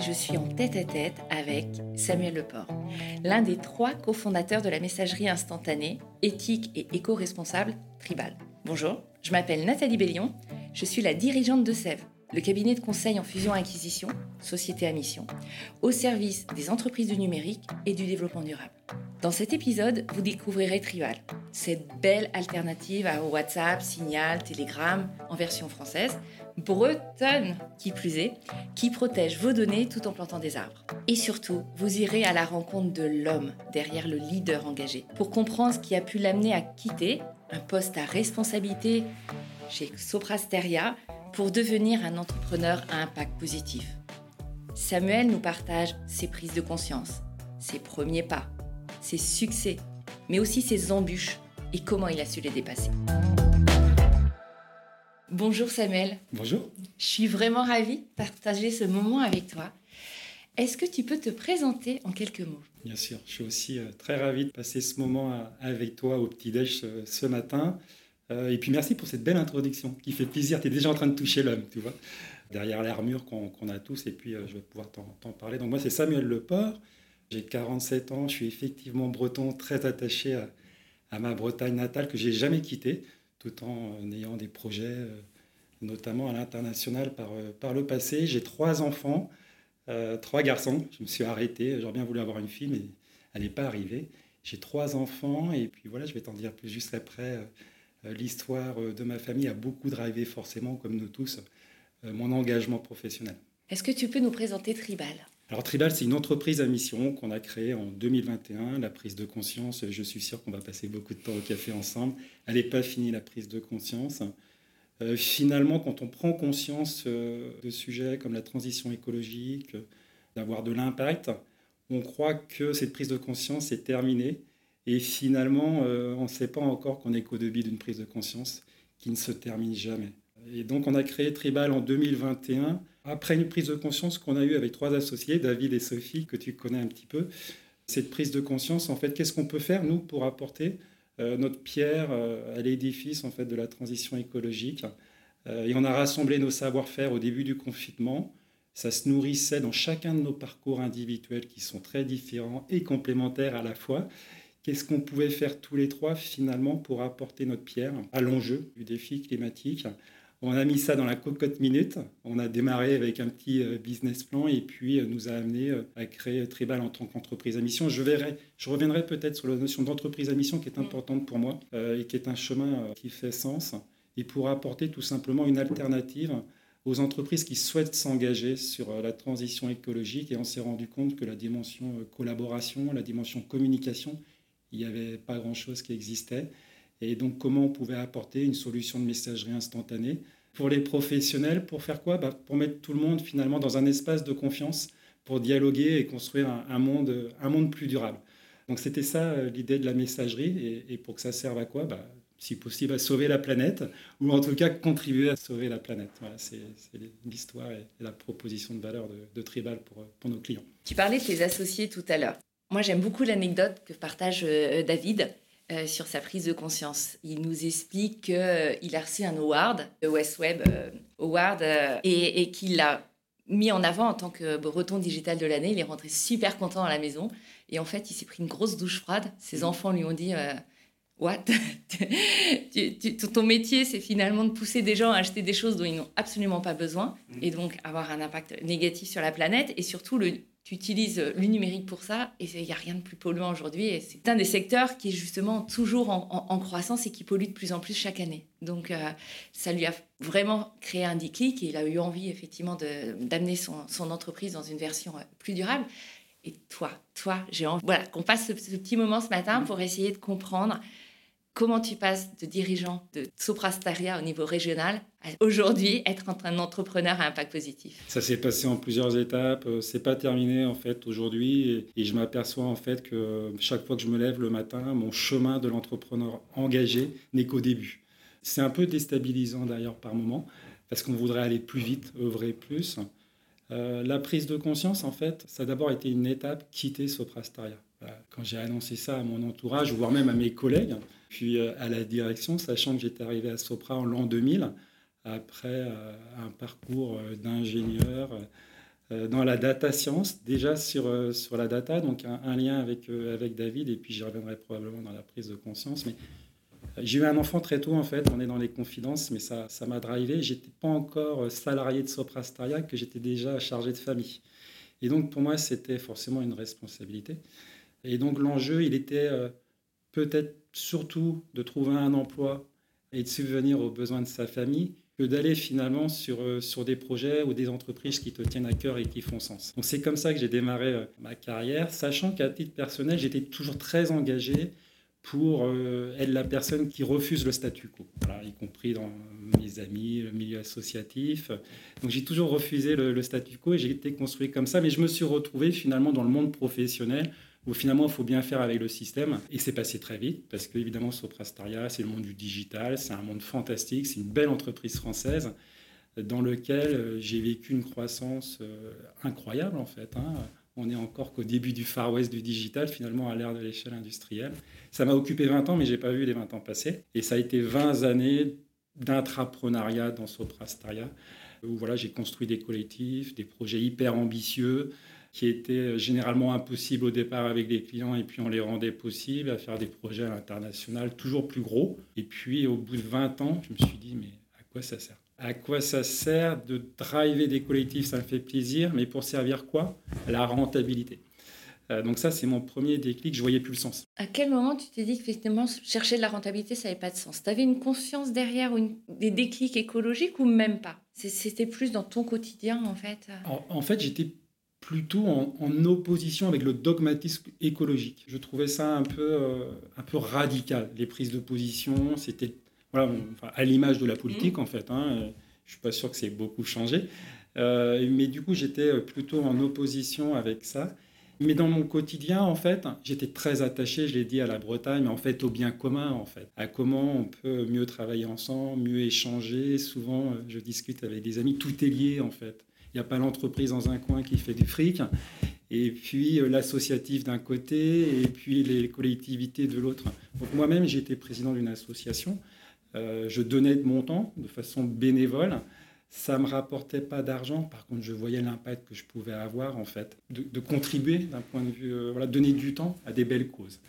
je suis en tête-à-tête avec Samuel Leport, l'un des trois cofondateurs de la messagerie instantanée, éthique et éco-responsable Tribal. Bonjour, je m'appelle Nathalie Bellion, je suis la dirigeante de Sève, le cabinet de conseil en fusion-acquisition, société à mission, au service des entreprises du numérique et du développement durable. Dans cet épisode, vous découvrirez Tribal, cette belle alternative à WhatsApp, Signal, Telegram en version française, bretonne qui plus est, qui protège vos données tout en plantant des arbres. Et surtout, vous irez à la rencontre de l'homme derrière le leader engagé pour comprendre ce qui a pu l'amener à quitter un poste à responsabilité chez Soprasteria pour devenir un entrepreneur à impact positif. Samuel nous partage ses prises de conscience, ses premiers pas, ses succès, mais aussi ses embûches et comment il a su les dépasser. Bonjour Samuel. Bonjour. Je suis vraiment ravie de partager ce moment avec toi. Est-ce que tu peux te présenter en quelques mots? Bien sûr, je suis aussi euh, très ravi de passer ce moment euh, avec toi au petit-déj ce matin. Euh, et puis merci pour cette belle introduction qui fait plaisir. Tu es déjà en train de toucher l'homme, tu vois, derrière l'armure qu'on a tous. Et puis je vais pouvoir t'en parler. Donc moi, c'est Samuel Leport. J'ai 47 ans. Je suis effectivement breton, très attaché à, à ma Bretagne natale que j'ai jamais quittée tout en ayant des projets, euh, notamment à l'international par, euh, par le passé. J'ai trois enfants, euh, trois garçons. Je me suis arrêté. J'aurais bien voulu avoir une fille, mais elle n'est pas arrivée. J'ai trois enfants, et puis voilà, je vais t'en dire plus juste après. L'histoire de ma famille a beaucoup drivé, forcément, comme nous tous, mon engagement professionnel. Est-ce que tu peux nous présenter Tribal? Alors Tribal, c'est une entreprise à mission qu'on a créée en 2021. La prise de conscience, je suis sûr qu'on va passer beaucoup de temps au café ensemble. Elle n'est pas finie, la prise de conscience. Euh, finalement, quand on prend conscience euh, de sujets comme la transition écologique, d'avoir de l'impact, on croit que cette prise de conscience est terminée. Et finalement, euh, on ne sait pas encore qu'on est qu'au début d'une prise de conscience qui ne se termine jamais. Et donc, on a créé Tribal en 2021 après une prise de conscience qu'on a eue avec trois associés, David et Sophie, que tu connais un petit peu, cette prise de conscience, en fait, qu'est-ce qu'on peut faire, nous, pour apporter euh, notre pierre euh, à l'édifice en fait, de la transition écologique? Euh, Et on a rassemblé nos savoir-faire au début du confinement. Ça se nourrissait dans chacun de nos parcours individuels qui sont très différents et complémentaires à la fois. Qu'est-ce qu'on pouvait faire tous les trois finalement pour apporter notre pierre à l'enjeu du défi climatique? On a mis ça dans la cocotte minute. On a démarré avec un petit euh, business plan et puis euh, nous a amené euh, à créer Tribal en tant qu'entreprise à mission. Je, verrai, je reviendrai peut-être sur la notion d'entreprise à mission qui est mm. importante pour moi et qui est un chemin qui fait sens et pour apporter tout simplement une alternative aux entreprises qui souhaitent s'engager sur la transition écologique et on s'est rendu compte que la dimension collaboration, la dimension communication, il n'y avait pas grand-chose qui existait et donc comment on pouvait apporter une solution de messagerie instantanée pour les professionnels, pour faire quoi? Bah, Pour mettre tout le monde finalement dans un espace de confiance, pour dialoguer et construire un, monde, un monde plus durable. Donc c'était ça euh, l'idée de la messagerie, et, pour que ça serve à quoi? Bah, Si possible à sauver la planète, ou en tout cas contribuer à sauver la planète. C'est l'histoire et la proposition de valeur de, Tribal pour, pour nos clients. Tu parlais de tes associés tout à l'heure. Moi j'aime beaucoup l'anecdote que partage euh, David. Euh, sur sa prise de conscience. Il nous explique qu'il euh, a reçu un award, le West Web euh, Award, et, qu'il l'a mis en avant en tant que breton digital de l'année. Il est rentré super content à la maison. Et en fait, il s'est pris une grosse douche froide. Ses enfants lui ont dit What? Ton métier, c'est finalement de pousser des gens à acheter des choses dont ils n'ont absolument pas besoin et donc avoir un impact négatif sur la planète. Et surtout, le, tu utilises le numérique pour ça et il n'y a rien de plus polluant aujourd'hui. Et c'est un des secteurs qui est justement toujours en, croissance et qui pollue de plus en plus chaque année. Donc euh, ça lui a vraiment créé un déclic et il a eu envie effectivement d'amener son, son, entreprise dans une version euh, plus durable. Et toi, toi, j'ai envie voilà, qu'on passe ce, petit moment ce matin pour essayer de comprendre Comment tu passes de dirigeant de Soprastaria au niveau régional à aujourd'hui être un entrepreneur à impact positif? Ça s'est passé en plusieurs étapes. Euh, c'est pas terminé en fait aujourd'hui et, je m'aperçois en fait que chaque fois que je me lève le matin, mon chemin de l'entrepreneur engagé n'est qu'au début. C'est un peu déstabilisant d'ailleurs par moment parce qu'on voudrait aller plus vite, œuvrer plus. Euh, la prise de conscience, en fait, ça a d'abord été une étape, quitter Soprastaria. Quand j'ai annoncé ça à mon entourage, voire même à mes collègues, puis euh, à la direction, sachant que j'étais arrivé à Sopra en l'an 2000, après euh, un parcours euh, d'ingénieur dans la data science, déjà sur, sur la data, donc un, lien avec, avec David, et puis j'y reviendrai probablement dans la prise de conscience. Mais j'ai eu un enfant très tôt, en fait, on est dans les confidences, mais ça m'a drivé. J'étais pas encore salarié de Soprastaria, que j'étais déjà chargé de famille. Et donc, pour moi, c'était forcément une responsabilité. Et donc, l'enjeu, il était euh, peut-être surtout de trouver un emploi et de subvenir aux besoins de sa famille que d'aller finalement sur, euh, sur des projets ou des entreprises qui te tiennent à cœur et qui font sens. Donc, c'est comme ça que j'ai démarré euh, ma carrière, sachant qu'à titre personnel, j'étais toujours très engagé pour être la personne qui refuse le statu quo, y compris dans mes amis, le milieu associatif. Donc j'ai toujours refusé le, statu quo et j'ai été construit comme ça, mais je me suis retrouvé finalement dans le monde professionnel où finalement il faut bien faire avec le système. Et c'est passé très vite parce qu'évidemment Soprastaria, c'est le monde du digital, c'est un monde fantastique, c'est une belle entreprise française dans lequel euh, j'ai vécu une croissance euh, incroyable en fait. Hein. On est encore qu'au début du Far West du digital, finalement à l'ère de l'échelle industrielle. Ça m'a occupé 20 ans, mais je n'ai pas vu les 20 ans passer. Et ça a été 20 années d'intrapreneuriat dans Soprastaria, où voilà, j'ai construit des collectifs, des projets hyper ambitieux, qui étaient généralement impossibles au départ avec les clients, et puis on les rendait possibles, à faire des projets à l'international toujours plus gros. Et puis au bout de 20 ans, je me suis dit, mais à quoi ça sert? À quoi ça sert de driver des collectifs, ça me fait plaisir, mais pour servir quoi? La rentabilité. Euh, donc ça, c'est mon premier déclic, je voyais plus le sens. À quel moment tu t'es dit que effectivement, chercher de la rentabilité, ça n'avait pas de sens? Tu avais une conscience derrière, une, des déclics écologiques ou même pas? C'était plus dans ton quotidien, en fait? En, fait, j'étais plutôt en, opposition avec le dogmatisme écologique. Je trouvais ça un peu, euh, un peu radical. Les prises de position, c'était voilà, à l'image de la politique, mmh. en fait. Hein, je ne suis pas sûr que c'est beaucoup changé. Euh, mais du coup, j'étais plutôt en opposition avec ça. Mais dans mon quotidien, en fait, j'étais très attaché, je l'ai dit, à la Bretagne, mais en fait au bien commun, en fait, à comment on peut mieux travailler ensemble, mieux échanger. Souvent, je discute avec des amis, tout est lié, en fait. Il n'y a pas l'entreprise dans un coin qui fait du fric, et puis euh, l'associatif d'un côté, et puis les collectivités de l'autre. Donc moi-même, j'étais président d'une association. Euh, je donnais de mon temps de façon bénévole ça me rapportait pas d'argent. Par contre, je voyais l'impact que je pouvais avoir, en fait, de, contribuer d'un point de vue, euh, voilà, donner du temps à des belles causes.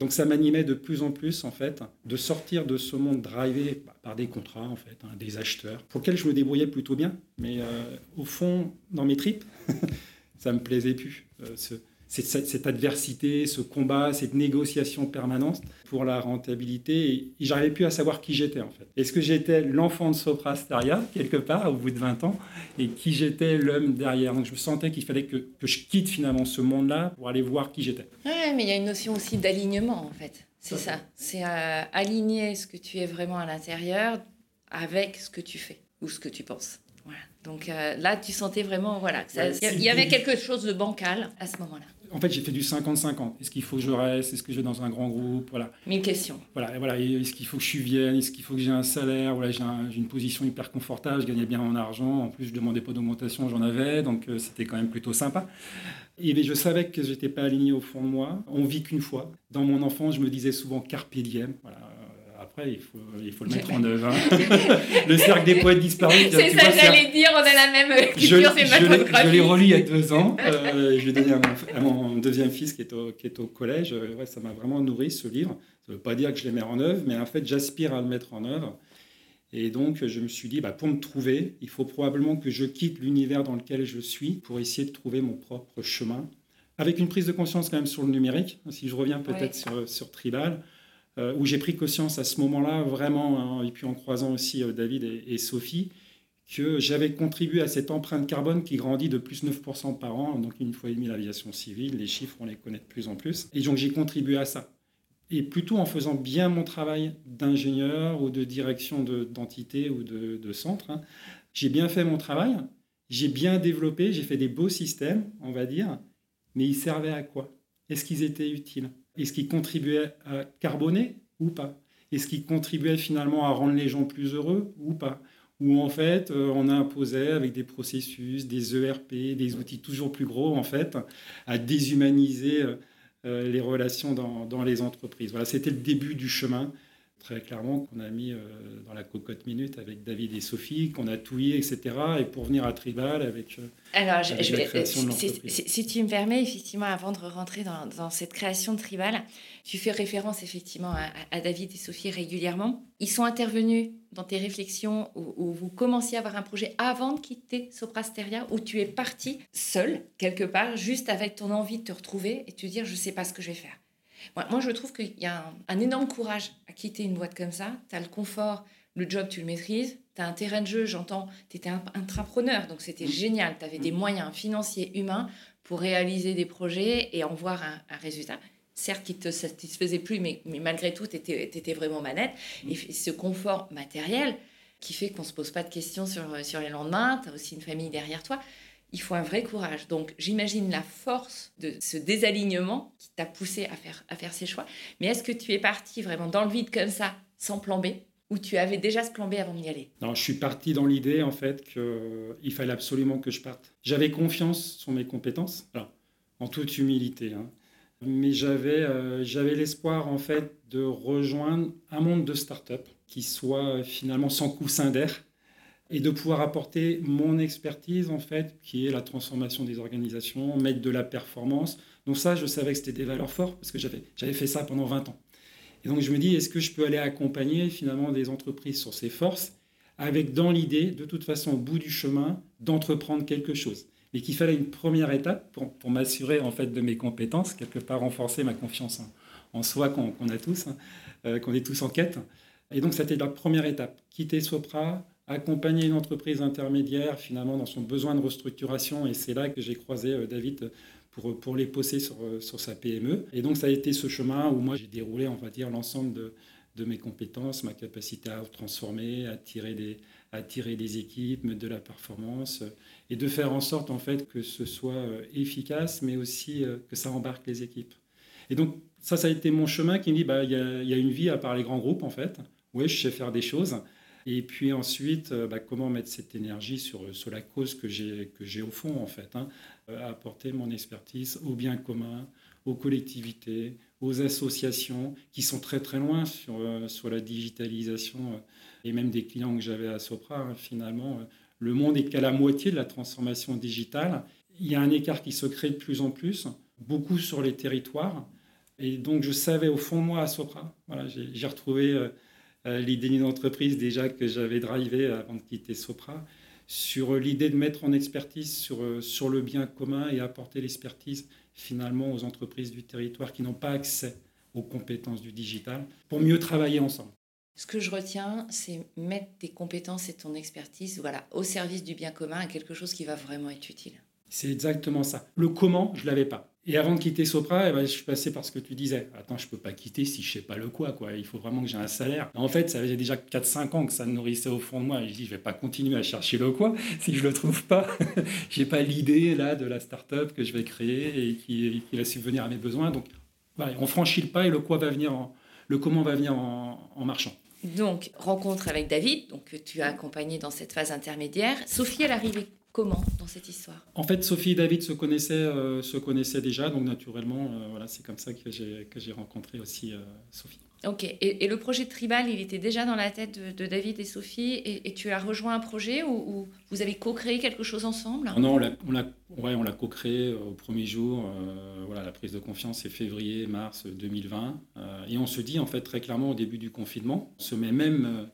Donc ça m'animait de plus en plus, en fait, de sortir de ce monde drivé par des contrats, en fait, hein, des acheteurs, pour lesquels je me débrouillais plutôt bien. Mais euh, au fond, dans mes tripes, ça me plaisait plus. Euh, cette, cette, adversité, ce combat, cette négociation permanente pour la rentabilité. Et, j'arrivais plus à savoir qui j'étais en fait. Est-ce que j'étais l'enfant de Soprastaria quelque part au bout de 20 ans et qui j'étais l'homme derrière? Donc je me sentais qu'il fallait que, que, je quitte finalement ce monde-là pour aller voir qui j'étais. Ouais, mais il y a une notion aussi d'alignement en fait. C'est ça. C'est euh, aligner ce que tu es vraiment à l'intérieur avec ce que tu fais ou ce que tu penses. Voilà. Donc euh, là, tu sentais vraiment, voilà, il y avait quelque chose de bancal à ce moment-là en fait, j'ai fait du 50-50. Est-ce qu'il faut que je reste? Est-ce que je vais dans un grand groupe? Voilà. Mille questions. Voilà, voilà. Est-ce qu'il faut que je vienne? Est-ce qu'il faut que j'ai un salaire? Voilà, J'ai une position hyper confortable, je gagnais bien mon argent. En plus, je ne demandais pas d'augmentation, j'en avais. Donc, euh, c'était quand même plutôt sympa. Et je savais que je n'étais pas aligné au fond de moi. On vit qu'une fois. Dans mon enfance, je me disais souvent carpe diem. Voilà, il faut, il faut le mettre en œuvre. Hein. le cercle des poètes disparus. C'est ça que j'allais dire, on a la même culture Je l'ai relu il y a deux ans. Euh, je l'ai donné à mon, deuxième fils qui est au, qui est au collège. Ouais, ça m'a vraiment nourri ce livre. Ça ne veut pas dire que je le mets en œuvre, mais en fait, j'aspire à le mettre en œuvre. Et donc, je me suis dit, bah, pour me trouver, il faut probablement que je quitte l'univers dans lequel je suis pour essayer de trouver mon propre chemin. Avec une prise de conscience quand même sur le numérique, si je reviens peut-être sur, sur Tribal. Euh, où j'ai pris conscience à ce moment-là, vraiment, hein, et puis en croisant aussi euh, David et, Sophie, que j'avais contribué à cette empreinte carbone qui grandit de plus 9% par an, donc une fois et demie l'aviation civile, les chiffres on les connaît de plus en plus, et donc j'ai contribué à ça. Et plutôt en faisant bien mon travail d'ingénieur ou de direction d'entité ou de, centre, hein, j'ai bien fait mon travail, j'ai bien développé, j'ai fait des beaux systèmes, on va dire, mais ils servaient à quoi? Est-ce qu'ils étaient utiles? Est-ce qu'il contribuait à carboner ou pas? Est-ce qu'il contribuait finalement à rendre les gens plus heureux ou pas? Ou en fait, euh, on imposait avec des processus, des ERP, des outils toujours plus gros, en fait, à déshumaniser euh, euh, les relations dans, les entreprises. Voilà, c'était le début du chemin très clairement qu'on a mis dans la cocotte minute avec David et Sophie, qu'on a touillé, etc. Et pour venir à Tribal avec, Alors, je, la création de si, si, tu me permets, effectivement, avant de rentrer dans, dans, cette création de Tribal, tu fais référence effectivement à, David et Sophie régulièrement. Ils sont intervenus dans tes réflexions où, vous commenciez à avoir un projet avant de quitter Soprasteria, où tu es parti seul, quelque part, juste avec ton envie de te retrouver et de te dire je ne sais pas ce que je vais faire. Moi, je trouve qu'il y a un, énorme courage à quitter une boîte comme ça. Tu as le confort, le job, tu le maîtrises. Tu as un terrain de jeu, j'entends, tu étais un intrapreneur, donc c'était génial. Tu avais des moyens financiers, humains pour réaliser des projets et en voir un, résultat certes qui te satisfaisait plus, mais, malgré tout, tu étais, vraiment manette. Et ce confort matériel qui fait qu'on ne se pose pas de questions sur, sur les lendemains, tu as aussi une famille derrière toi il faut un vrai courage. Donc j'imagine la force de ce désalignement qui t'a poussé à faire, ces choix. Mais est-ce que tu es parti vraiment dans le vide comme ça, sans plan B? Ou tu avais déjà ce plan B avant d'y aller? Non, je suis parti dans l'idée en fait qu'il fallait absolument que je parte. J'avais confiance sur mes compétences, en toute humilité, hein. mais j'avais euh, j'avais l'espoir en fait de rejoindre un monde de start-up qui soit finalement sans coussin d'air et de pouvoir apporter mon expertise, en fait, qui est la transformation des organisations, mettre de la performance. Donc ça, je savais que c'était des valeurs fortes parce que j'avais, fait ça pendant 20 ans. Et donc je me dis, est-ce que je peux aller accompagner finalement des entreprises sur ces forces avec dans l'idée, de toute façon, au bout du chemin, d'entreprendre quelque chose? Mais qu'il fallait une première étape pour, pour, m'assurer en fait de mes compétences, quelque part renforcer ma confiance en, soi qu'on, a tous, hein, euh, qu'on est tous en quête. Et donc c'était la première étape, quitter Sopra, accompagner une entreprise intermédiaire finalement dans son besoin de restructuration. Et c'est là que j'ai croisé euh, David pour, pour les poser sur, euh, sur sa PME. Et donc ça a été ce chemin où moi j'ai déroulé, on va dire, l'ensemble de, de mes compétences, ma capacité à transformer, à tirer des, des équipes, de la performance, euh, et de faire en sorte en fait que ce soit efficace, mais aussi que ça embarque les équipes. Et donc ça, ça a été mon chemin qui me dit, bah, il y, a, y a une vie à part les grands groupes en fait. Oui, je sais faire des choses. Et puis ensuite, euh, bah, comment mettre cette énergie sur, sur la cause que j'ai au fond, en fait. Hein, euh, apporter mon expertise au bien commun, aux collectivités, aux associations qui sont très très loin sur, euh, sur la digitalisation et même des clients que j'avais à Sopra. Hein, finalement, le monde est qu'à la moitié de la transformation digitale. Il y a un écart qui se crée de plus en plus, beaucoup sur les territoires. Et donc, je savais au fond, moi, à Sopra, voilà, j'ai retrouvé euh, l'idée d'une entreprise déjà que j'avais drivé avant de quitter Sopra, sur l'idée de mettre en expertise sur, euh, sur le bien commun et apporter l'expertise finalement aux entreprises du territoire qui n'ont pas accès aux compétences du digital pour mieux travailler ensemble. Ce que je retiens, c'est mettre tes compétences et ton expertise voilà, au service du bien commun, à quelque chose qui va vraiment être utile. C'est exactement ça. Le comment, je ne l'avais pas. Et avant de quitter Sopra, eh ben, je suis passé par ce que tu disais. Attends, je peux pas quitter si je sais pas le quoi, quoi. Il faut vraiment que j'ai un salaire. En fait, ça faisait déjà 4-5 ans que ça nourrissait au fond de moi. Je dis, je vais pas continuer à chercher le quoi si je le trouve pas. je n'ai pas l'idée là de la start-up que je vais créer et qui, va subvenir à mes besoins. Donc, on franchit le pas et le quoi va venir le comment va venir en, en marchant. Donc, rencontre avec David, donc, que tu as accompagné dans cette phase intermédiaire. Sophie, elle arrivait comment dans cette histoire? En fait, Sophie et David se connaissaient, euh, se connaissaient déjà, donc naturellement, euh, voilà, c'est comme ça que j'ai, rencontré aussi euh, Sophie. Ok, et, le projet Tribal, il était déjà dans la tête de, David et Sophie, et, tu as rejoint un projet où, vous avez co-créé quelque chose ensemble? Non, on l'a, ouais, on l'a co-créé au premier jour. voilà, la prise de confiance, c'est février, mars 2020. et on se dit, en fait, très clairement, au début du confinement, on se met même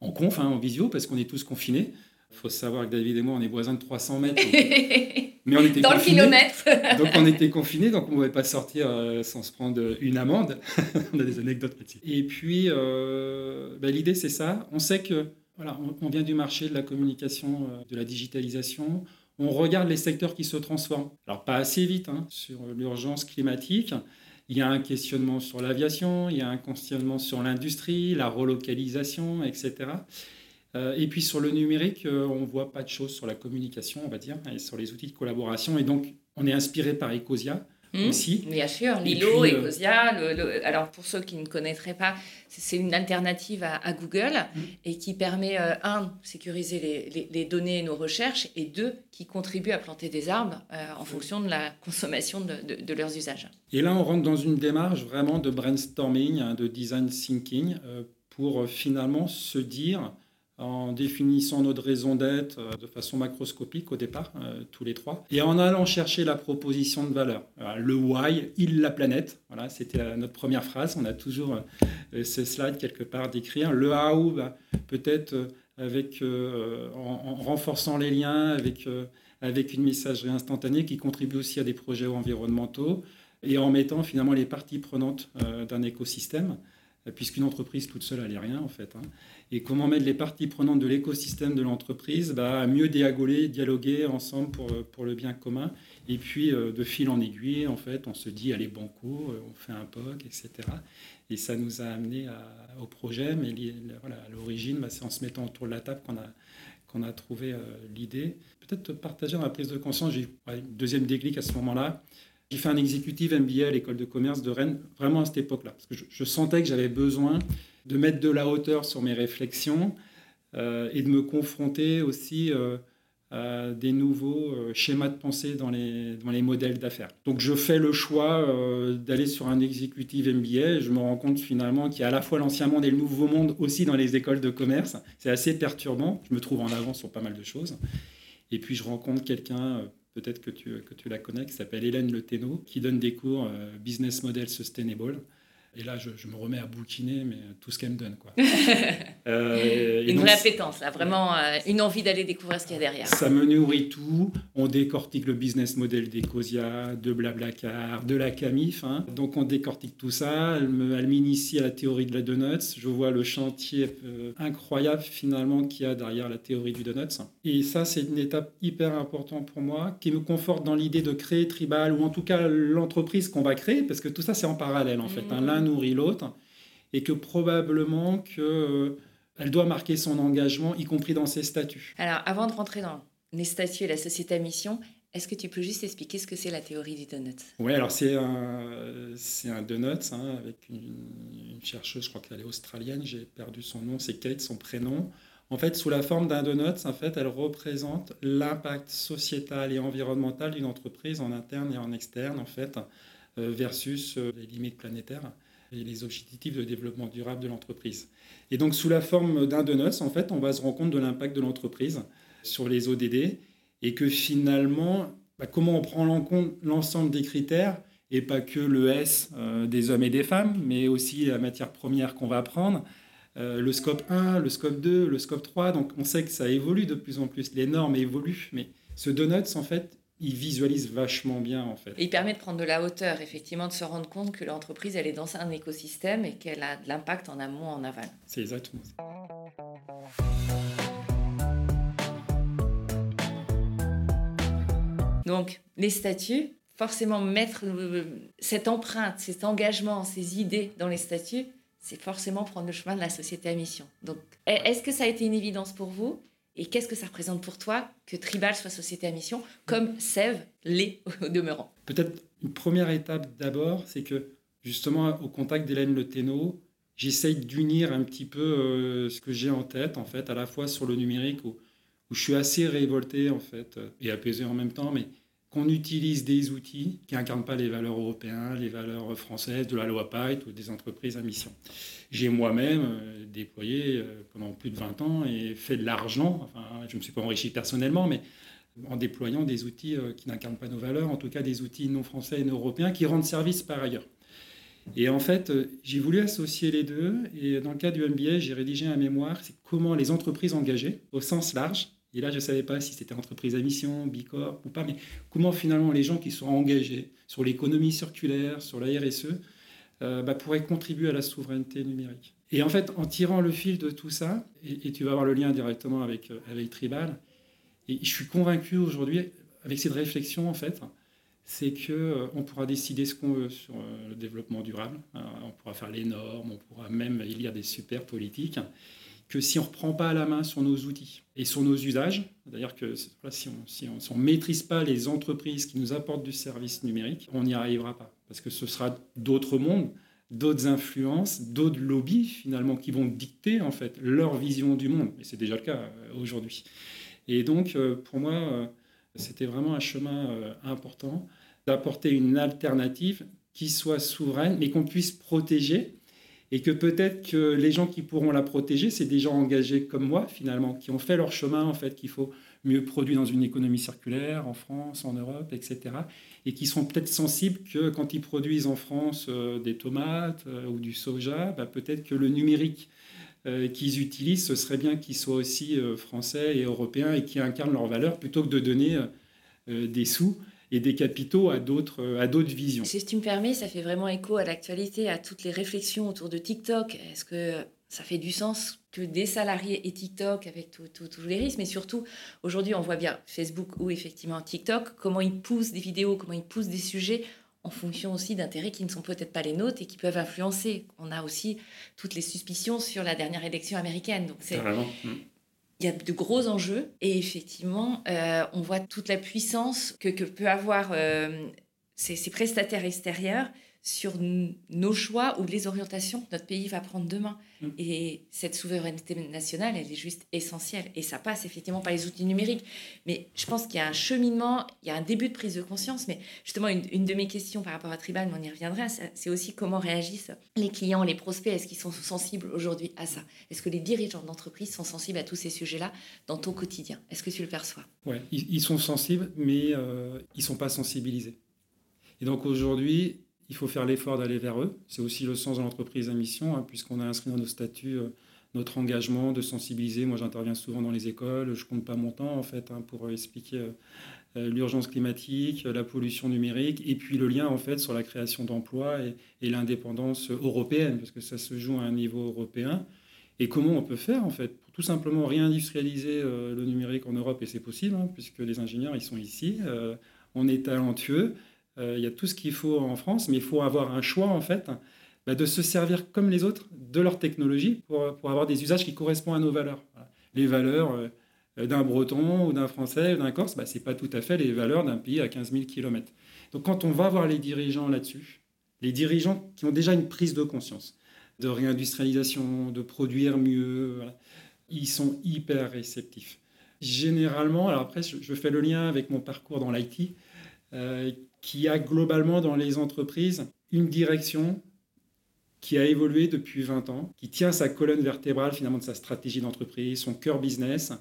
en conf, hein, en visio, parce qu'on est tous confinés. Il faut savoir que David et moi, on est voisins de 300 mètres. Mais on était Dans le kilomètre. donc on était confinés, donc on ne pouvait pas sortir euh, sans se prendre une amende. on a des anecdotes là-dessus. Et puis, euh, bah, l'idée, c'est ça. On sait que voilà, on, vient du marché de la communication, euh, de la digitalisation. On regarde les secteurs qui se transforment. Alors, pas assez vite hein, sur l'urgence climatique. Il y a un questionnement sur l'aviation, il y a un questionnement sur l'industrie, la relocalisation, etc. Euh, et puis sur le numérique, euh, on ne voit pas de choses sur la communication, on va dire, et sur les outils de collaboration. Et donc, on est inspiré par Ecosia. Hmm. aussi. Bien sûr, Lilo, et euh, Ecosia. alors pour ceux qui ne connaîtraient pas, c'est une alternative à, Google hmm. et qui permet, un, de sécuriser les, les, données et nos recherches, et deux, qui contribue à planter des arbres en fonction de la consommation de, de, leurs usages. Et là, on rentre dans une démarche vraiment de brainstorming, hein, de design thinking pour finalement se dire, en définissant notre raison d'être euh, de façon macroscopique au départ, euh, tous les trois, et en allant chercher la proposition de valeur. le why, il la planète, voilà, c'était notre première phrase, on a toujours euh, ce slide quelque part d'écrire. Le how, bah, peut-être avec, en, renforçant les liens avec, avec une messagerie instantanée qui contribue aussi à des projets environnementaux et en mettant finalement les parties prenantes d'un écosystème puisqu'une entreprise toute seule, elle n'est rien en fait. Hein. Et comment mettre les parties prenantes de l'écosystème de l'entreprise bah, à mieux dialoguer, dialoguer ensemble pour, pour le bien commun. Et puis, euh, de fil en aiguille, en fait, on se dit, allez, banco, euh, on fait un POC, etc. Et ça nous a amené au projet. Mais voilà, à l'origine, bah, c'est en se mettant autour de la table qu'on a, qu'on a trouvé euh, l'idée. Peut-être partager dans la prise de conscience, j'ai eu un deuxième déclic à ce moment-là. J'ai fait un exécutif MBA à l'école de commerce de Rennes, vraiment à cette époque-là, parce que je, sentais que j'avais besoin de mettre de la hauteur sur mes réflexions euh, et de me confronter aussi euh, à des nouveaux euh, schémas de pensée dans les, modèles d'affaires. Donc je fais le choix d'aller sur un exécutif MBA je me rends compte finalement qu'il y a à la fois l'ancien monde et le nouveau monde aussi dans les écoles de commerce. C'est assez perturbant, je me trouve en avance sur pas mal de choses. Et puis je rencontre quelqu'un peut-être que tu, que tu la connais, qui s'appelle Hélène Le qui donne des cours euh, Business Model Sustainable. Et là, je, me remets à bouquiner, mais tout ce qu'elle me donne. Quoi. Euh, une vraie appétence, là, vraiment euh, une envie d'aller découvrir ce qu'il y a derrière. Ça me nourrit tout. On décortique le business model d'Ecosia, de Blablacar, de la Camif. Hein. Donc on décortique tout ça. Elle m'initie à la théorie de la donuts. Je vois le chantier euh, incroyable finalement qu'il y a derrière la théorie du donuts. Et ça, c'est une étape hyper importante pour moi, qui me conforte dans l'idée de créer Tribal, ou en tout cas l'entreprise qu'on va créer, parce que tout ça, c'est en parallèle en fait. Hein. Mmh nourrit l'autre, et que probablement que euh, elle doit marquer son engagement, y compris dans ses statuts. Alors, avant de rentrer dans les statuts et la société à mission, est-ce que tu peux juste expliquer ce que c'est la théorie du donut? Oui, alors c'est un, c'est un donut hein, avec une, chercheuse, je crois qu'elle est australienne, j'ai perdu son nom, c'est Kate, son prénom. En fait, sous la forme d'un donut, en fait, elle représente l'impact sociétal et environnemental d'une entreprise en interne et en externe, en fait, euh, versus euh, les limites planétaires les objectifs de développement durable de l'entreprise. Et donc, sous la forme d'un donut, en fait, on va se rendre compte de l'impact de l'entreprise sur les ODD et que finalement, bah, comment on prend en compte l'ensemble des critères et pas que le S euh, des hommes et des femmes, mais aussi la matière première qu'on va prendre, euh, le scope 1, le scope 2, le scope 3. Donc, on sait que ça évolue de plus en plus, les normes évoluent, mais ce donut, en fait, il visualise vachement bien en fait. il permet de prendre de la hauteur, effectivement, de se rendre compte que l'entreprise, elle est dans un écosystème et qu'elle a de l'impact en amont, en aval. C'est exactement ça. Donc, les statuts, forcément mettre euh, cette empreinte, cet engagement, ces idées dans les statuts, c'est forcément prendre le chemin de la société à mission. Donc, est-ce que ça a été une évidence pour vous? Et qu'est-ce que ça représente pour toi que Tribal soit société à mission, comme Sève l'est au demeurant? Peut-être une première étape d'abord, c'est que justement au contact d'Hélène Le Téno, j'essaye d'unir un petit peu euh, ce que j'ai en tête, en fait, à la fois sur le numérique, où, où, je suis assez révolté, en fait, et apaisé en même temps, mais qu'on utilise des outils qui n'incarnent pas les valeurs européennes, les valeurs françaises, de la loi Pacte ou des entreprises à mission. J'ai moi-même euh, déployé euh, pendant plus de 20 ans et fait de l'argent, enfin, je ne me suis pas enrichi personnellement, mais en déployant des outils euh, qui n'incarnent pas nos valeurs, en tout cas des outils non français et non européens qui rendent service par ailleurs. Et en fait, j'ai voulu associer les deux. Et dans le cas du MBA, j'ai rédigé un mémoire, c'est comment les entreprises engagées, au sens large, et là, je ne savais pas si c'était entreprise à mission, Bicorp ou pas, mais comment finalement les gens qui sont engagés sur l'économie circulaire, sur la RSE, euh, bah, pourraient contribuer à la souveraineté numérique. Et en fait, en tirant le fil de tout ça, et, tu vas avoir le lien directement avec, euh, Tribal, et je suis convaincu aujourd'hui, avec cette réflexion en fait, c'est qu'on euh, on pourra décider ce qu'on veut sur le développement durable, on pourra faire les normes, on pourra même élire des super politiques que si on ne reprend pas la main sur nos outils et sur nos usages, c'est-à-dire que si on ne maîtrise pas les entreprises qui nous apportent du service numérique, on n'y arrivera pas. Parce que ce sera d'autres mondes, d'autres influences, d'autres lobbies finalement qui vont dicter en fait leur vision du monde. Et c'est déjà le cas euh, aujourd'hui. Et donc euh, pour moi, euh, c'était vraiment un chemin important d'apporter une alternative qui soit souveraine, mais qu'on puisse protéger et que peut-être que les gens qui pourront la protéger, c'est des gens engagés comme moi, finalement, qui ont fait leur chemin, en fait, qu'il faut mieux produire dans une économie circulaire, en France, en Europe, etc. Et qui sont peut-être sensibles que quand ils produisent en France euh, des tomates euh, ou du soja, bah, peut-être que le numérique euh, qu'ils utilisent, ce serait bien qu'ils soient aussi français et européens et qui incarnent leurs valeurs plutôt que de donner des sous et des capitaux à d'autres à d'autres visions. Si tu me permets, ça fait vraiment écho à l'actualité, à toutes les réflexions autour de TikTok. Est-ce que ça fait du sens que des salariés et TikTok avec tous les risques, mais surtout aujourd'hui on voit bien Facebook ou effectivement TikTok, comment ils poussent des vidéos, comment ils poussent des sujets en fonction aussi d'intérêts qui ne sont peut-être pas les nôtres et qui peuvent influencer. On a aussi toutes les suspicions sur la dernière élection américaine. Donc c'est il y a de gros enjeux. Et effectivement, euh, on voit toute la puissance que, peut avoir euh, ces, prestataires extérieurs sur nos choix ou les orientations que notre pays va prendre demain. Mm. Et cette souveraineté nationale, elle est juste essentielle. Et ça passe effectivement par les outils numériques. Mais je pense qu'il y a un cheminement, il y a un début de prise de conscience. Mais justement, une, de mes questions par rapport à Tribal, mais on y reviendra, c'est aussi comment réagissent les clients, les prospects. Est-ce qu'ils sont sensibles aujourd'hui à ça? Est-ce que les dirigeants d'entreprise sont sensibles à tous ces sujets-là dans ton quotidien? Est-ce que tu le perçois? Oui, ils, sont sensibles, mais euh, ils ne sont pas sensibilisés. Et donc aujourd'hui, il faut faire l'effort d'aller vers eux. C'est aussi le sens de l'entreprise à mission, hein, puisqu'on a inscrit dans nos statuts euh, notre engagement de sensibiliser. Moi, j'interviens souvent dans les écoles, je compte pas mon temps en fait hein, pour expliquer euh, l'urgence climatique, la pollution numérique, et puis le lien en fait sur la création d'emplois et, l'indépendance européenne, parce que ça se joue à un niveau européen. Et comment on peut faire en fait pour tout simplement réindustrialiser euh, le numérique en Europe, et c'est possible, hein, puisque les ingénieurs ils sont ici, on est talentueux. Euh, il y a tout ce qu'il faut en France, mais il faut avoir un choix en fait bah, de se servir comme les autres de leur technologie pour, pour avoir des usages qui correspondent à nos valeurs. Les valeurs euh, d'un Breton ou d'un Français ou d'un Corse, bah, ce n'est pas tout à fait les valeurs d'un pays à 15 000 km. Donc quand on va voir les dirigeants là-dessus, les dirigeants qui ont déjà une prise de conscience de réindustrialisation, de produire mieux, ils sont hyper réceptifs. Généralement, alors après, je, fais le lien avec mon parcours dans l'IT. Euh, qui a globalement dans les entreprises une direction qui a évolué depuis 20 ans, qui tient sa colonne vertébrale finalement de sa stratégie d'entreprise, son cœur business,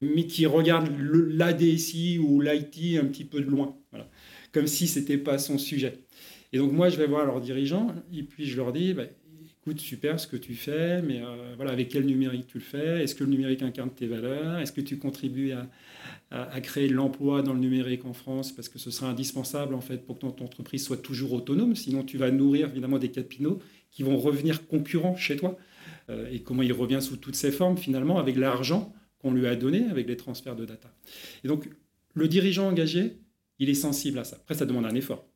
mais qui regarde l'ADSI ou l'IT un petit peu de loin, voilà. comme si ce n'était pas son sujet. Et donc moi, je vais voir leurs dirigeants et puis je leur dis, bah, super ce que tu fais, mais euh, voilà, avec quel numérique tu le fais? Est-ce que le numérique incarne tes valeurs? Est-ce que tu contribues à, créer de l'emploi dans le numérique en France? Parce que ce sera indispensable en fait pour que ton entreprise soit toujours autonome. Sinon, tu vas nourrir évidemment des capitaux qui vont revenir concurrents chez toi. Euh, et comment il revient sous toutes ses formes finalement avec l'argent qu'on lui a donné avec les transferts de data. Et donc, le dirigeant engagé, il est sensible à ça. Après, ça demande un effort.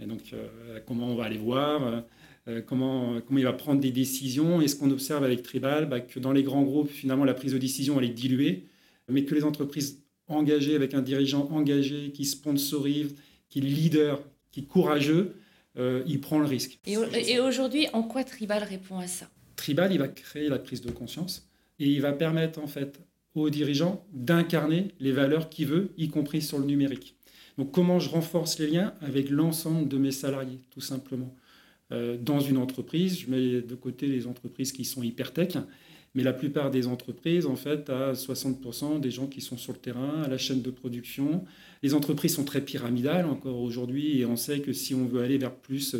Et donc, euh, comment on va aller voir euh, comment, comment il va prendre des décisions. Et ce qu'on observe avec Tribal, bah, que dans les grands groupes, finalement, la prise de décision, elle est diluée, mais que les entreprises engagées, avec un dirigeant engagé, qui sponsorise, qui est leader, qui est courageux, euh, il prend le risque. Et, aujourd'hui, en quoi Tribal répond à ça? Tribal, il va créer la prise de conscience et il va permettre en fait aux dirigeants d'incarner les valeurs qu'il veut, y compris sur le numérique. Donc comment je renforce les liens? Avec l'ensemble de mes salariés, tout simplement. Euh, dans une entreprise. Je mets de côté les entreprises qui sont hyper tech, mais la plupart des entreprises, en fait, à 60% des gens qui sont sur le terrain, à la chaîne de production. Les entreprises sont très pyramidales encore aujourd'hui et on sait que si on veut aller vers plus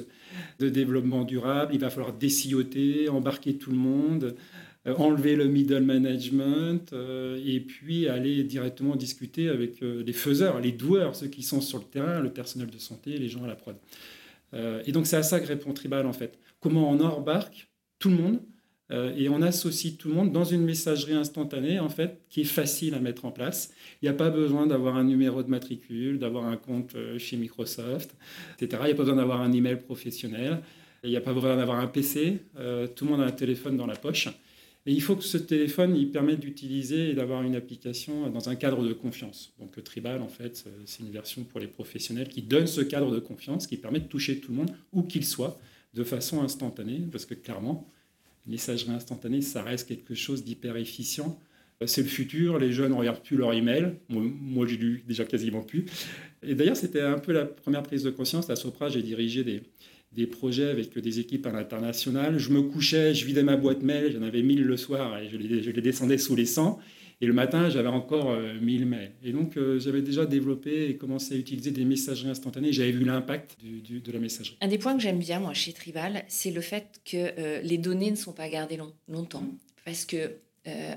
de développement durable, il va falloir décilloter, embarquer tout le monde, euh, enlever le middle management euh, et puis aller directement discuter avec les faiseurs, les doueurs, ceux qui sont sur le terrain, le personnel de santé, les gens à la prod. Euh, et donc c'est à ça que répond Tribal en fait. Comment on embarque tout le monde euh, et on associe tout le monde dans une messagerie instantanée en fait qui est facile à mettre en place. Il n'y a pas besoin d'avoir un numéro de matricule, d'avoir un compte euh, chez Microsoft, etc. Il n'y a pas besoin d'avoir un email professionnel. Il n'y a pas besoin d'avoir un PC. tout le monde a un téléphone dans la poche. Et il faut que ce téléphone il permette d'utiliser et d'avoir une application dans un cadre de confiance. Donc Tribal, en fait, c'est une version pour les professionnels qui donne ce cadre de confiance, qui permet de toucher tout le monde, où qu'il soit, de façon instantanée, parce que clairement, messagerie instantanée, ça reste quelque chose d'hyper efficient. C'est le futur, les jeunes ne regardent plus leur email. Moi, j'ai lu déjà quasiment plus. Et d'ailleurs, c'était un peu la première prise de conscience. À Sopra, j'ai dirigé des, des projets avec des équipes à l'international. Je me couchais, je vidais ma boîte mail, j'en avais 1000 le soir et je les, descendais sous les 100. Et le matin, j'avais encore 1000 euh, mails. Et donc, euh, j'avais déjà développé et commencé à utiliser des messageries instantanées. J'avais vu l'impact de la messagerie. Un des points que j'aime bien, moi, chez Tribal, c'est le fait que euh, les données ne sont pas gardées longtemps. Parce que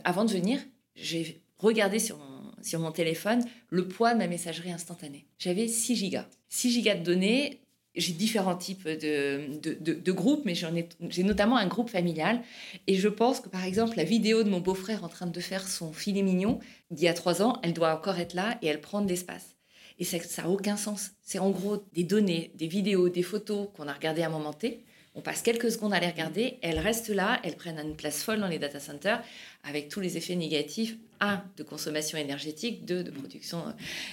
avant de venir, j'ai regardé sur mon, sur mon téléphone le poids de ma messagerie instantanée. J'avais 6 gigas. 6 gigas de données, j'ai différents types de, groupes, mais j'ai notamment un groupe familial. Et je pense que, par exemple, la vidéo de mon beau-frère en train de faire son filet mignon d'il y a trois ans, elle doit encore être là et elle prend de l'espace. Et ça n'a aucun sens. C'est en gros des données, des vidéos, des photos qu'on a regardées à un moment T. On passe quelques secondes à les regarder, elles restent là, elles prennent une place folle dans les data centers avec tous les effets négatifs, un, de consommation énergétique, deux, de production, euh,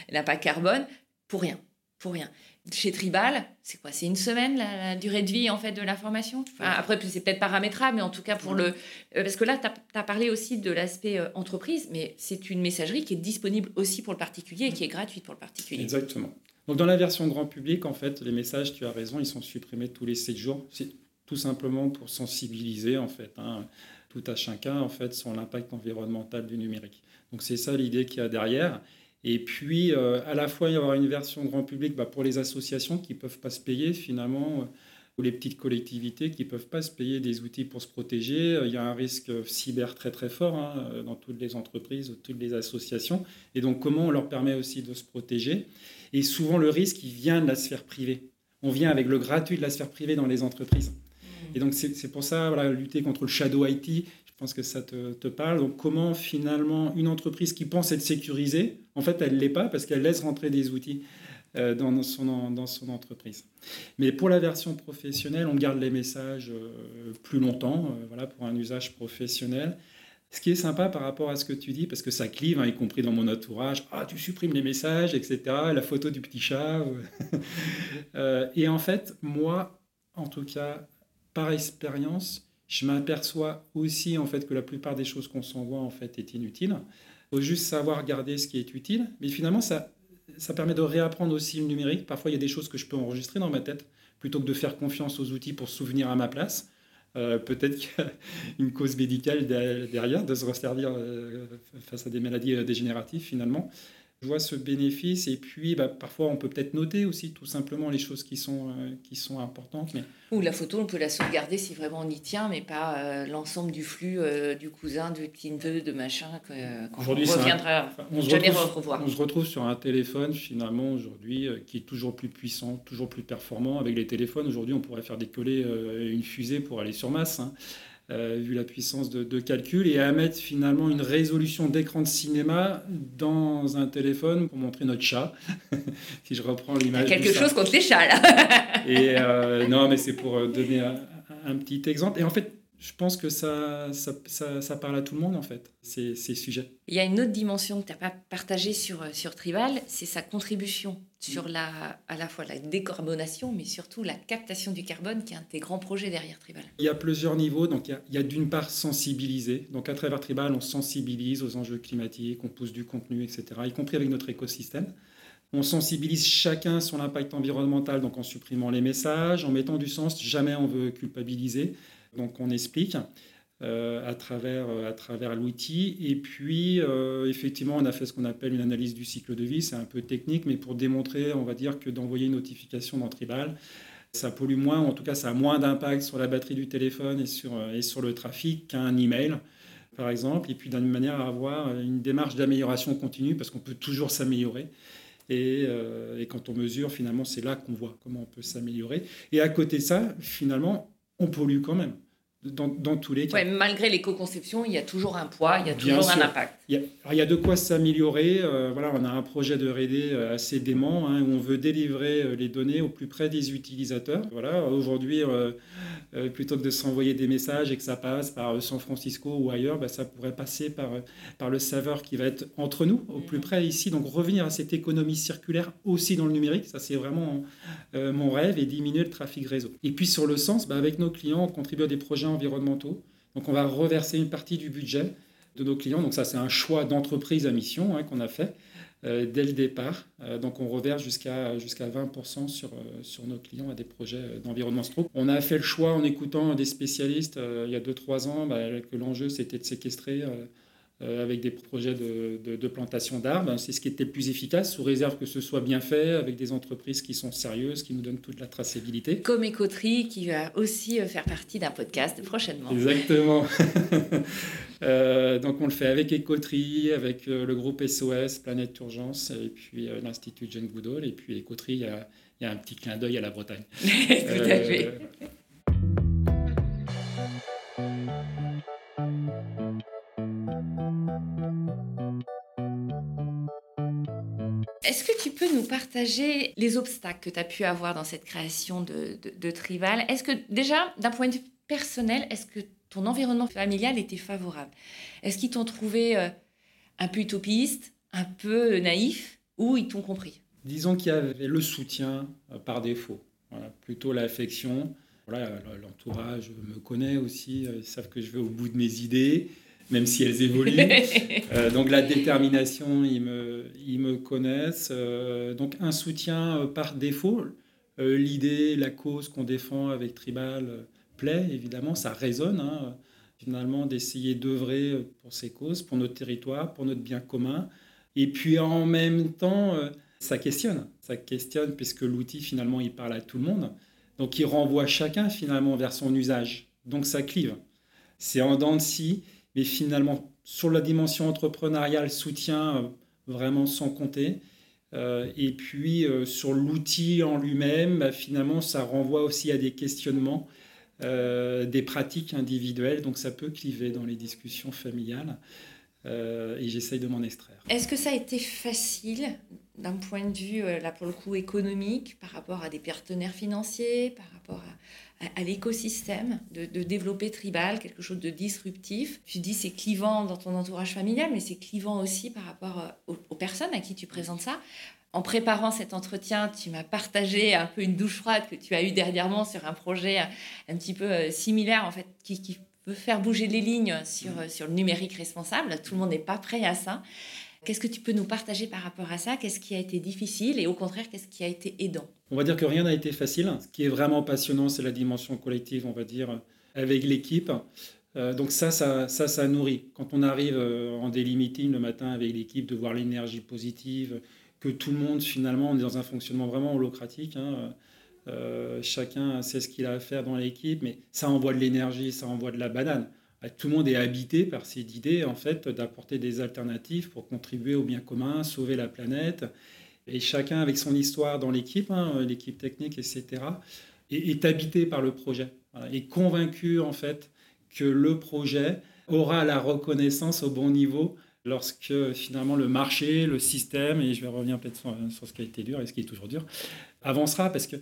l'impact carbone, pour rien, pour rien chez Tribal, c'est quoi C'est une semaine la, durée de vie en fait de l'information Après, c'est peut-être paramétrable, mais en tout cas pour le... Euh, parce que là, tu as, parlé aussi de l'aspect euh, entreprise, mais c'est une messagerie qui est disponible aussi pour le particulier et qui est gratuite pour le particulier. Exactement. Donc dans la version grand public, en fait, les messages, tu as raison, ils sont supprimés tous les 7 jours. C'est tout simplement pour sensibiliser en fait hein, tout à chacun en fait sur l'impact environnemental du numérique. Donc c'est ça l'idée qu'il y a derrière. Et puis, euh, à la fois, il y aura une version grand public bah, pour les associations qui ne peuvent pas se payer finalement, euh, ou les petites collectivités qui ne peuvent pas se payer des outils pour se protéger. Euh, il y a un risque cyber très très fort hein, dans toutes les entreprises, toutes les associations. Et donc, comment on leur permet aussi de se protéger Et souvent, le risque, il vient de la sphère privée. On vient avec le gratuit de la sphère privée dans les entreprises. Et donc, c'est pour ça, voilà, lutter contre le shadow IT, je pense que ça te, parle. Donc, comment finalement une entreprise qui pense être sécurisée, en fait, elle ne l'est pas parce qu'elle laisse rentrer des outils euh, dans, son, dans son entreprise. Mais pour la version professionnelle, on garde les messages euh, plus longtemps, euh, voilà, pour un usage professionnel. Ce qui est sympa par rapport à ce que tu dis, parce que ça clive, hein, y compris dans mon entourage, ah, tu supprimes les messages, etc., la photo du petit chat. et en fait, moi, en tout cas, par expérience, je m'aperçois aussi en fait que la plupart des choses qu'on s'envoie en fait est inutile. Il faut juste savoir garder ce qui est utile, mais finalement ça, ça permet de réapprendre aussi le numérique. Parfois il y a des choses que je peux enregistrer dans ma tête plutôt que de faire confiance aux outils pour se souvenir à ma place. Euh, peut-être qu'il y a une cause médicale derrière de se resservir euh, face à des maladies euh, dégénératives finalement je vois ce bénéfice. Et puis, bah, parfois, on peut peut-être noter aussi tout simplement les choses qui sont, euh, qui sont importantes. Mais... Ou la photo, on peut la sauvegarder si vraiment on y tient, mais pas euh, l'ensemble du flux euh, du cousin, du petit-neveu, de machin, qu'on reviendra on jamais revoir. On se retrouve sur un téléphone, finalement, aujourd'hui, qui est toujours plus puissant, toujours plus performant. Avec les téléphones, aujourd'hui, on pourrait faire décoller une fusée pour aller sur Mars. Hein. Euh, vu la puissance de, calcul, et à mettre finalement une résolution d'écran de cinéma dans un téléphone pour montrer notre chat. si je reprends l'image. Quelque chose contre les chats, là. et euh, non, mais c'est pour euh, donner un, petit exemple. Et en fait, je pense que ça, ça, ça, parle à tout le monde, en fait, ces, ces sujets. Il y a une autre dimension que tu n'as pas partagée sur, sur Trival, c'est sa contribution sur la, à la fois la décarbonation, mais surtout la captation du carbone, qui est un des grands projets derrière Tribal. Il y a plusieurs niveaux. Donc, il y a, y a d'une part sensibiliser. Donc, à travers Tribal, on sensibilise aux enjeux climatiques, on pousse du contenu, etc., y compris avec notre écosystème. On sensibilise chacun sur l'impact environnemental, donc en supprimant les messages, en mettant du sens. Jamais on veut culpabiliser. Donc on explique euh, à travers, euh, à travers l'outil. Et puis, euh, effectivement, on a fait ce qu'on appelle une analyse du cycle de vie. C'est un peu technique, mais pour démontrer, on va dire que d'envoyer une notification dans Tribal, ça pollue moins, en tout cas, ça a moins d'impact sur la batterie du téléphone et sur, et sur le trafic qu'un email par exemple, et puis d'une manière à avoir une démarche d'amélioration continue, parce qu'on peut toujours s'améliorer. Et, et, quand on mesure, finalement, c'est là qu'on voit comment on peut s'améliorer. Et à côté de ça, finalement, on pollue quand même dans, tous les cas. malgré l'éco-conception, il y a toujours un poids, il y a toujours un impact. Il y, a, de quoi s'améliorer. Euh, voilà, on a un projet de R&D euh, assez dément hein, où on veut délivrer euh, les données au plus près des utilisateurs. Voilà, aujourd'hui, plutôt que de s'envoyer des messages et que ça passe par San Francisco ou ailleurs, bah, ça pourrait passer par, par le serveur qui va être entre nous, au plus près ici. Donc revenir à cette économie circulaire aussi dans le numérique, ça c'est vraiment mon rêve et diminuer le trafic réseau. Et puis sur le sens, bah, avec nos clients, on contribue à des projets environnementaux. Donc on va reverser une partie du budget de nos clients. Donc ça, c'est un choix d'entreprise à mission hein, qu'on a fait. dès le départ. donc on reverse jusqu'à jusqu'à 20% sur, sur nos clients à des projets d'environnement. On a fait le choix en écoutant des spécialistes il y a 2-3 ans bah, que l'enjeu c'était de séquestrer euh, avec des projets de, plantation d'arbres. C'est ce qui était le plus efficace, sous réserve que ce soit bien fait, avec des entreprises qui sont sérieuses, qui nous donnent toute la traçabilité. Comme Écoterie, qui va aussi euh, faire partie d'un podcast prochainement. Exactement. Euh, donc on le fait avec Écoterie, avec le groupe SOS, Planète Urgence, et puis l'Institut Jane Goodall. Et puis Écoterie, il y, a, il y a un petit clin d'œil à la Bretagne. Tout à fait. Est-ce que tu peux nous partager les obstacles que tu as pu avoir dans cette création de, Trival Est-ce que déjà, d'un point de vue personnel, est-ce que ton environnement familial était favorable? Est-ce qu'ils t'ont trouvé euh, un peu utopiste, un peu naïf, ou ils t'ont compris? Disons qu'il y avait le soutien euh, par défaut, plutôt l'affection. Voilà, L'entourage me connaît aussi, euh, ils savent que je vais au bout de mes idées même si elles évoluent. Euh, donc la détermination, ils me, ils me connaissent. Euh, donc un soutien euh, par défaut. L'idée, la cause qu'on défend avec Tribal plaît, évidemment, ça résonne. Hein, finalement, d'essayer d'œuvrer pour ces causes, pour notre territoire, pour notre bien commun. Et puis en même temps, ça questionne. Ça questionne puisque l'outil, finalement, il parle à tout le monde. Donc il renvoie chacun, finalement, vers son usage. Donc ça clive. C'est en dents de scie mais finalement, sur la dimension entrepreneuriale, soutien euh, vraiment sans compter. Euh, et puis euh, sur l'outil en lui-même, bah, finalement, ça renvoie aussi à des questionnements, des pratiques individuelles. Donc ça peut cliver dans les discussions familiales. et j'essaye de m'en extraire. Est-ce que ça a été facile d'un point de vue, là pour le coup, économique, par rapport à des partenaires financiers, par rapport à à, l'écosystème, de, développer Tribal, quelque chose de disruptif. Tu dis c'est clivant dans ton entourage familial, mais c'est clivant aussi par rapport euh, aux, personnes à qui tu présentes ça. En préparant cet entretien, tu m'as partagé un peu une douche froide que tu as eue dernièrement sur un projet un, petit peu euh, similaire, en fait, qui, qui peut faire bouger les lignes sur, mmh. sur le numérique responsable. Tout le monde n'est pas prêt à ça. Qu'est-ce que tu peux nous partager par rapport à ça? Qu'est-ce qui a été difficile? Et au contraire, qu'est-ce qui a été aidant? On va dire que rien n'a été facile. Ce qui est vraiment passionnant, c'est la dimension collective, on va dire, avec l'équipe. Euh, donc ça, ça, ça, ça, nourrit. Quand on arrive euh, en daily meeting le matin avec l'équipe, de voir l'énergie positive, que tout le monde, finalement, on est dans un fonctionnement vraiment holocratique. Hein, euh, chacun sait ce qu'il a à faire dans l'équipe, mais ça envoie de l'énergie, ça envoie de la banane. Bah, tout le monde est habité par cette idée en fait d'apporter des alternatives pour contribuer au bien commun, sauver la planète. Et chacun avec son histoire dans l'équipe, hein, l'équipe technique, etc., est, habité par le projet, est convaincu en fait que le projet aura la reconnaissance au bon niveau lorsque finalement le marché, le système, et je vais revenir peut-être sur, ce qui a été dur et ce qui est toujours dur, avancera parce que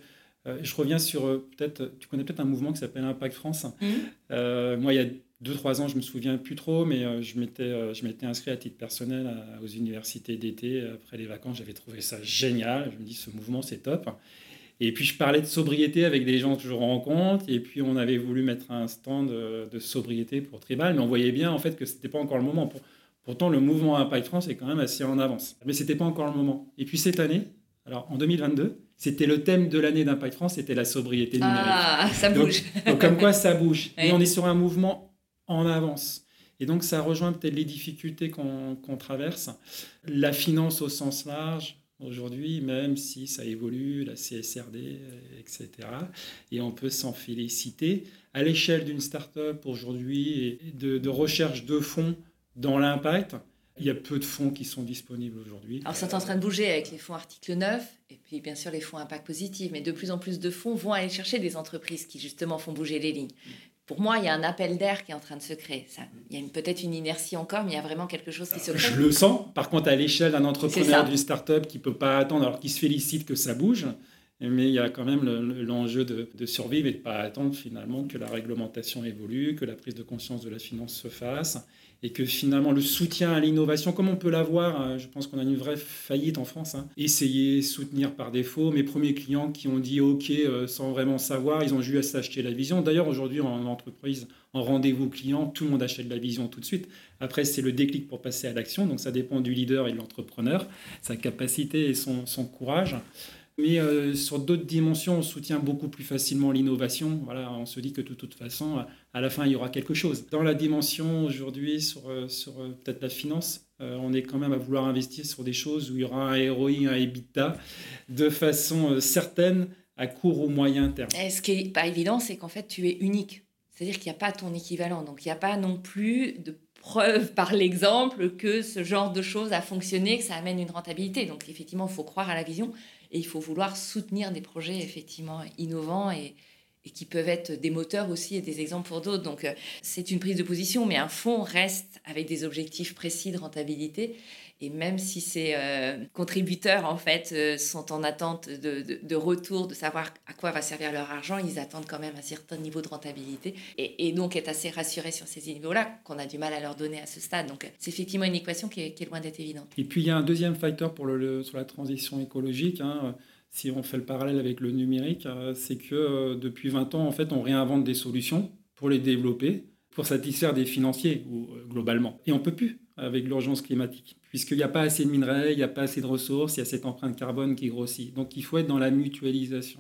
euh, je reviens sur euh, peut-être, tu connais peut-être un mouvement qui s'appelle Impact France. Mmh. Euh, moi, il y a deux, trois ans, je me souviens plus trop, mais euh, je m'étais, euh, je m'étais inscrit à titre personnel aux universités d'été après les vacances. J'avais trouvé ça génial. Je me dis, ce mouvement, c'est top. Et puis, je parlais de sobriété avec des gens que je rencontre. Et puis, on avait voulu mettre un stand de, sobriété pour Tribal, mais on voyait bien, en fait, que c'était pas encore le moment. pourtant, le mouvement Impact France est quand même assez en avance. Mais c'était pas encore le moment. Et puis, cette année, alors en 2022, c'était le thème de l'année d'Impact France, c'était la sobriété numérique. Ah, ça bouge. Donc, comme quoi ça bouge. Et on est sur un mouvement en avance. Et donc ça rejoint peut-être les difficultés qu'on traverse. La finance au sens large, aujourd'hui, même si ça évolue, la CSRD, etc. Et on peut s'en féliciter. À l'échelle d'une start-up aujourd'hui, de, de recherche de fonds dans l'impact, il y a peu de fonds qui sont disponibles aujourd'hui. Alors, c'est en train de bouger avec les fonds article 9 et puis, bien sûr, les fonds impact positif. Mais de plus en plus de fonds vont aller chercher des entreprises qui, justement, font bouger les lignes pour moi, il y a un appel d'air qui est en train de se créer. Ça, il y a peut-être une inertie encore, mais il y a vraiment quelque chose qui se crée. Je le sens. Par contre, à l'échelle d'un entrepreneur d'une start-up qui ne peut pas attendre, alors qu'il se félicite que ça bouge, mais il y a quand même l'enjeu de, de, survivre et de ne pas attendre finalement que la réglementation évolue, que la prise de conscience de la finance se fasse et que finalement le soutien à l'innovation, comme on peut l'avoir, hein, je pense qu'on a une vraie faillite en France, hein, essayer, soutenir par défaut. Mes premiers clients qui ont dit OK euh, sans vraiment savoir, ils ont juste acheté la vision. D'ailleurs, aujourd'hui, en entreprise, en rendez-vous client, tout le monde achète la vision tout de suite. Après, c'est le déclic pour passer à l'action. Donc, ça dépend du leader et de l'entrepreneur, sa capacité et son courage. Mais euh, sur d'autres dimensions, on soutient beaucoup plus facilement l'innovation. Voilà, on se dit que de toute façon, à la fin, il y aura quelque chose. Dans la dimension aujourd'hui, sur, euh, sur euh, peut-être la finance, on est quand même à vouloir investir sur des choses où il y aura un ROI, un EBITDA, de façon certaine, à court ou moyen terme. Ce qui n'est pas évident, c'est qu'en fait, tu es unique. C'est-à-dire qu'il n'y a pas ton équivalent. Donc, il n'y a pas non plus de preuve par l'exemple que ce genre de choses a fonctionné, que ça amène une rentabilité. Donc, effectivement, il faut croire à la vision. Et il faut vouloir soutenir des projets effectivement innovants et, qui peuvent être des moteurs aussi et des exemples pour d'autres. Donc euh, c'est une prise de position, mais un fonds reste avec des objectifs précis de rentabilité. Et même si ces euh, contributeurs, en fait, euh, sont en attente de, retour, de savoir à quoi va servir leur argent, ils attendent quand même un certain niveau de rentabilité. Et, donc, être assez rassurés sur ces niveaux-là, qu'on a du mal à leur donner à ce stade. Donc, c'est effectivement une équation qui est, loin d'être évidente. Et puis, il y a un deuxième facteur pour le, sur la transition écologique. Hein, si on fait le parallèle avec le numérique, euh, c'est que depuis 20 ans, en fait, on réinvente des solutions pour les développer, pour satisfaire des financiers, globalement. Et on peut plus avec l'urgence climatique puisqu'il n'y a pas assez de minerais, il n'y a pas assez de ressources, il y a cette empreinte carbone qui grossit. Donc il faut être dans la mutualisation.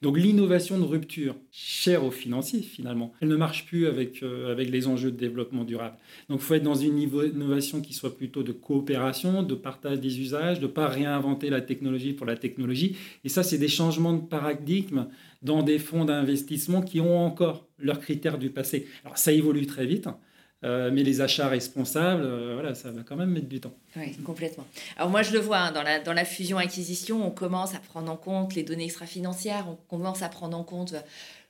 Donc l'innovation de rupture, chère aux financiers finalement, elle ne marche plus avec, euh, avec les enjeux de développement durable. Donc il faut être dans une innovation qui soit plutôt de coopération, de partage des usages, de ne pas réinventer la technologie pour la technologie. Et ça, c'est des changements de paradigme dans des fonds d'investissement qui ont encore leurs critères du passé. Alors ça évolue très vite. Euh, mais les achats responsables, euh, voilà, ça va quand même mettre du temps. Oui, complètement. Alors moi, je le vois, hein, dans, la, dans la fusion-acquisition, on commence à prendre en compte les données extra-financières, on commence à prendre en compte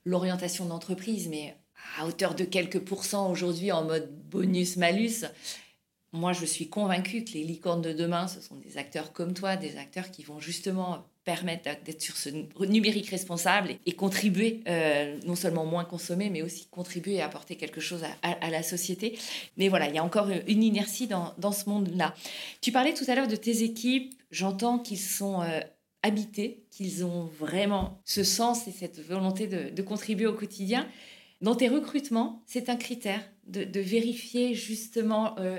l'orientation d'entreprise, mais à hauteur de quelques pourcents aujourd'hui en mode bonus-malus. Moi, je suis convaincue que les licornes de demain, ce sont des acteurs comme toi, des acteurs qui vont justement permettre d'être sur ce numérique responsable et, contribuer, euh, non seulement moins consommer, mais aussi contribuer et apporter quelque chose à, la société. Mais voilà, il y a encore une inertie dans, dans ce monde-là. Tu parlais tout à l'heure de tes équipes. J'entends qu'ils sont euh, habités, qu'ils ont vraiment ce sens et cette volonté de, contribuer au quotidien. Dans tes recrutements, c'est un critère de, de vérifier justement euh,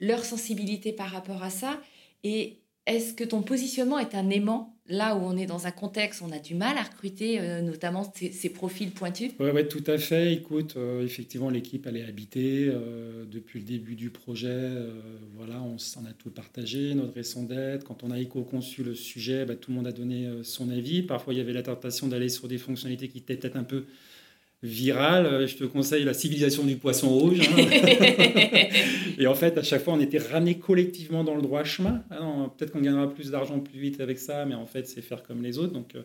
leur sensibilité par rapport à ça. Et est-ce que ton positionnement est un aimant là où on est dans un contexte où on a du mal à recruter, euh, notamment ces, profils pointus? Oui, ouais, tout à fait. Écoute, euh, effectivement, l'équipe, elle est habitée euh, depuis le début du projet. voilà, on s'en a tout partagé, notre raison d'être. Quand on a éco-conçu le sujet, bah, tout le monde a donné son avis. Parfois, il y avait la tentation d'aller sur des fonctionnalités qui étaient peut-être un peu virale, euh, je te conseille la civilisation du poisson rouge. Hein. et en fait, à chaque fois, on était ramené collectivement dans le droit chemin. Ah peut-être qu'on gagnera plus d'argent plus vite avec ça, mais en fait, c'est faire comme les autres. Donc, euh,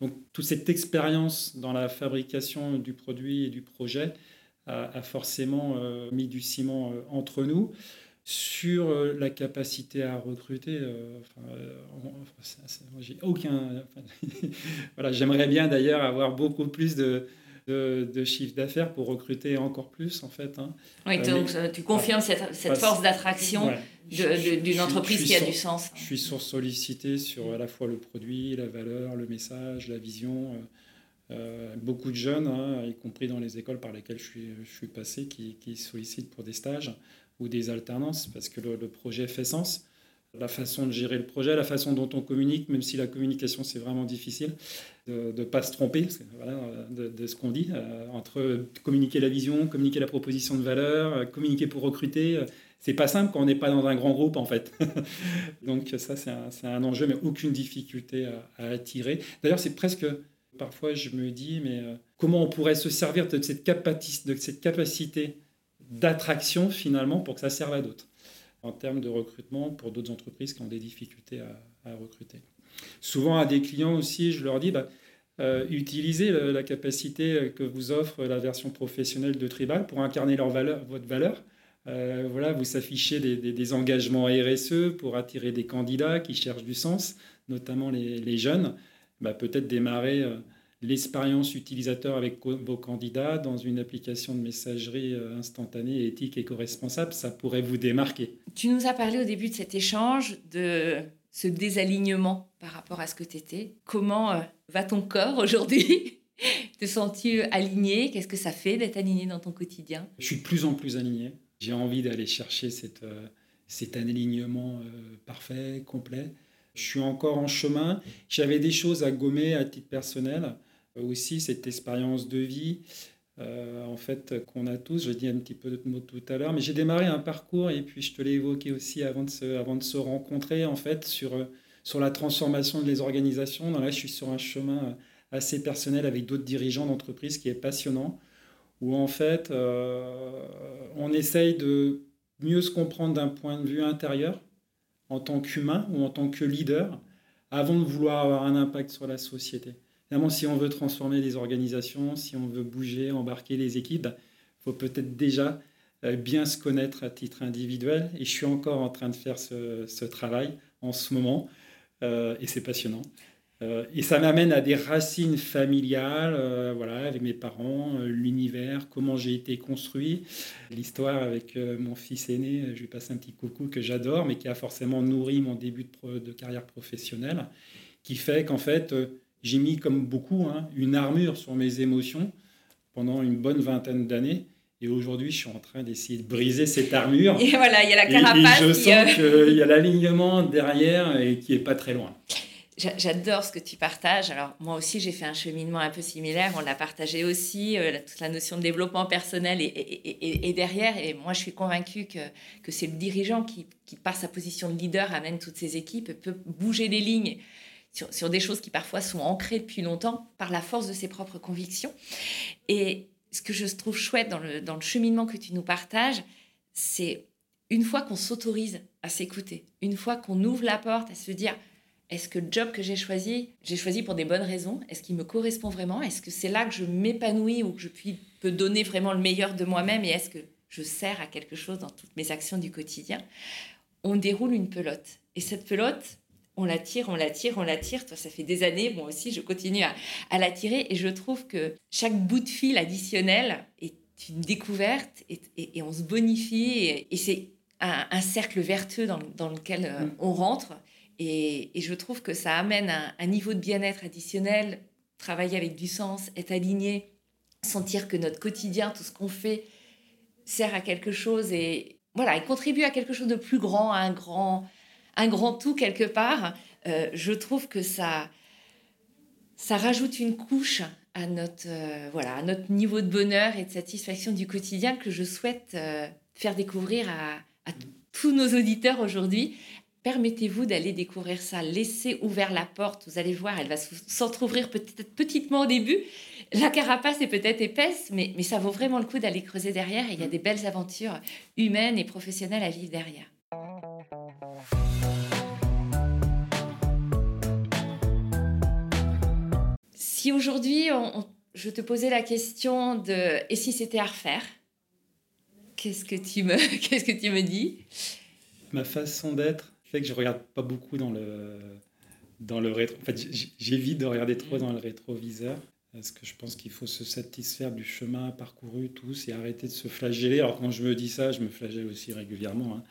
donc toute cette expérience dans la fabrication du produit et du projet a, forcément euh, mis du ciment entre nous. Sur la capacité à recruter, j'ai aucun. voilà, j'aimerais bien d'ailleurs avoir beaucoup plus de, de, chiffre d'affaires pour recruter encore plus, en fait. Hein. Oui, euh, donc euh, tu confirmes cette, cette force d'attraction d'une entreprise qui a du sens. Je suis sur sollicité sur à la fois le produit, la valeur, le message, la vision. Euh, beaucoup de jeunes, hein, y compris dans les écoles par lesquelles je suis, je suis passé, qui, qui, sollicitent pour des stages ou des alternances parce que le, le projet fait sens la façon de gérer le projet, la façon dont on communique, même si la communication c'est vraiment difficile, de ne pas se tromper de, ce qu'on dit, euh, entre communiquer la vision, communiquer la proposition de valeur, euh, communiquer pour recruter. Euh, c'est pas simple quand on n'est pas dans un grand groupe en fait. Donc ça c'est un, enjeu, mais aucune difficulté à, attirer. D'ailleurs c'est presque, parfois je me dis, mais comment on pourrait se servir de cette, capacité, de cette capacité d'attraction finalement pour que ça serve à d'autres? En termes de recrutement pour d'autres entreprises qui ont des difficultés à, recruter. Souvent à des clients aussi, je leur dis, bah, euh, utilisez la, capacité que vous offre la version professionnelle de Tribal pour incarner leur valeur, votre valeur. Euh, voilà, vous s'affichez des, engagements RSE pour attirer des candidats qui cherchent du sens, notamment les, jeunes. bah, peut-être démarrer l'expérience utilisateur avec vos candidats dans une application de messagerie instantanée, éthique et co-responsable, ça pourrait vous démarquer. Tu nous as parlé au début de cet échange de ce désalignement par rapport à ce que tu étais. Comment va ton corps aujourd'hui? Te sens-tu aligné? Qu'est-ce que ça fait d'être aligné dans ton quotidien? Je suis de plus en plus aligné. J'ai envie d'aller chercher cette, euh, cet alignement euh, parfait, complet. Je suis encore en chemin. J'avais des choses à gommer à titre personnel. Euh, aussi, cette expérience de vie, en fait, qu'on a tous. Je dis un petit peu de mots tout à l'heure, mais j'ai démarré un parcours, et puis je te l'ai évoqué aussi avant de se, avant de se rencontrer, en fait, sur, sur la transformation des organisations. là, je suis sur un chemin assez personnel avec d'autres dirigeants d'entreprise qui est passionnant, où en fait, euh, on essaye de mieux se comprendre d'un point de vue intérieur, en tant qu'humain ou en tant que leader, avant de vouloir avoir un impact sur la société. Évidemment, si on veut transformer les organisations, si on veut bouger, embarquer les équipes, il faut peut-être déjà euh, bien se connaître à titre individuel. Et je suis encore en train de faire ce, travail en ce moment. Euh, et c'est passionnant. Euh, et ça m'amène à des racines familiales, voilà, avec mes parents, l'univers, comment j'ai été construit, l'histoire avec mon fils aîné, je lui passe un petit coucou que j'adore, mais qui a forcément nourri mon début de, carrière professionnelle, qui fait qu'en fait, j'ai mis comme beaucoup hein, une armure sur mes émotions pendant une bonne vingtaine d'années. Et aujourd'hui, je suis en train d'essayer de briser cette armure. Et voilà, il y a la carapace. Et, je sens qu'il y a l'alignement derrière et qui est pas très loin. J'adore ce que tu partages. Alors moi aussi, j'ai fait un cheminement un peu similaire. On l'a partagé aussi, euh, toute la notion de développement personnel et, derrière. Et moi, je suis convaincue que, que c'est le dirigeant qui, qui, par sa position de leader, amène toutes ses équipes, et peut bouger les lignes sur, des choses qui parfois sont ancrées depuis longtemps par la force de ses propres convictions. Et ce que je trouve chouette dans le, dans le cheminement que tu nous partages, c'est une fois qu'on s'autorise à s'écouter, une fois qu'on ouvre la porte à se dire est-ce que le job que j'ai choisi, j'ai choisi pour des bonnes raisons? Est-ce qu'il me correspond vraiment? Est-ce que c'est là que je m'épanouis ou que je puis, peux donner vraiment le meilleur de moi-même? Et est-ce que je sers à quelque chose dans toutes mes actions du quotidien? On déroule une pelote. Et cette pelote, on la tire, on la tire, on la tire. Toi, ça fait des années, moi aussi, je continue à, la tirer. Et je trouve que chaque bout de fil additionnel est une découverte et, on se bonifie. Et, c'est un, cercle vertueux dans, lequel euh, mm. on rentre. Et, je trouve que ça amène un, niveau de bien-être additionnel, travailler avec du sens, être aligné, sentir que notre quotidien, tout ce qu'on fait, sert à quelque chose et voilà, et contribue à quelque chose de plus grand, à un grand, un grand tout quelque part. Euh, je trouve que ça, ça rajoute une couche à notre, euh, voilà, à notre niveau de bonheur et de satisfaction du quotidien que je souhaite euh, faire découvrir à, à tous nos auditeurs aujourd'hui Permettez-vous d'aller découvrir ça. Laissez ouvert la porte. Vous allez voir, elle va s'entrouvrir peut-être petitement au début. La carapace est peut-être épaisse, mais, mais ça vaut vraiment le coup d'aller creuser derrière. Et il y a des belles aventures humaines et professionnelles à vivre derrière. Si aujourd'hui, je te posais la question de et si c'était à refaire, qu'est-ce que tu me, qu'est-ce que tu me dis? Ma façon d'être fait que je regarde pas beaucoup dans le, dans le rétro. En fait, j'évite de regarder trop dans le rétroviseur. Parce que je pense qu'il faut se satisfaire du chemin parcouru tous et arrêter de se flageller. Alors quand je me dis ça, je me flagelle aussi régulièrement. Hein.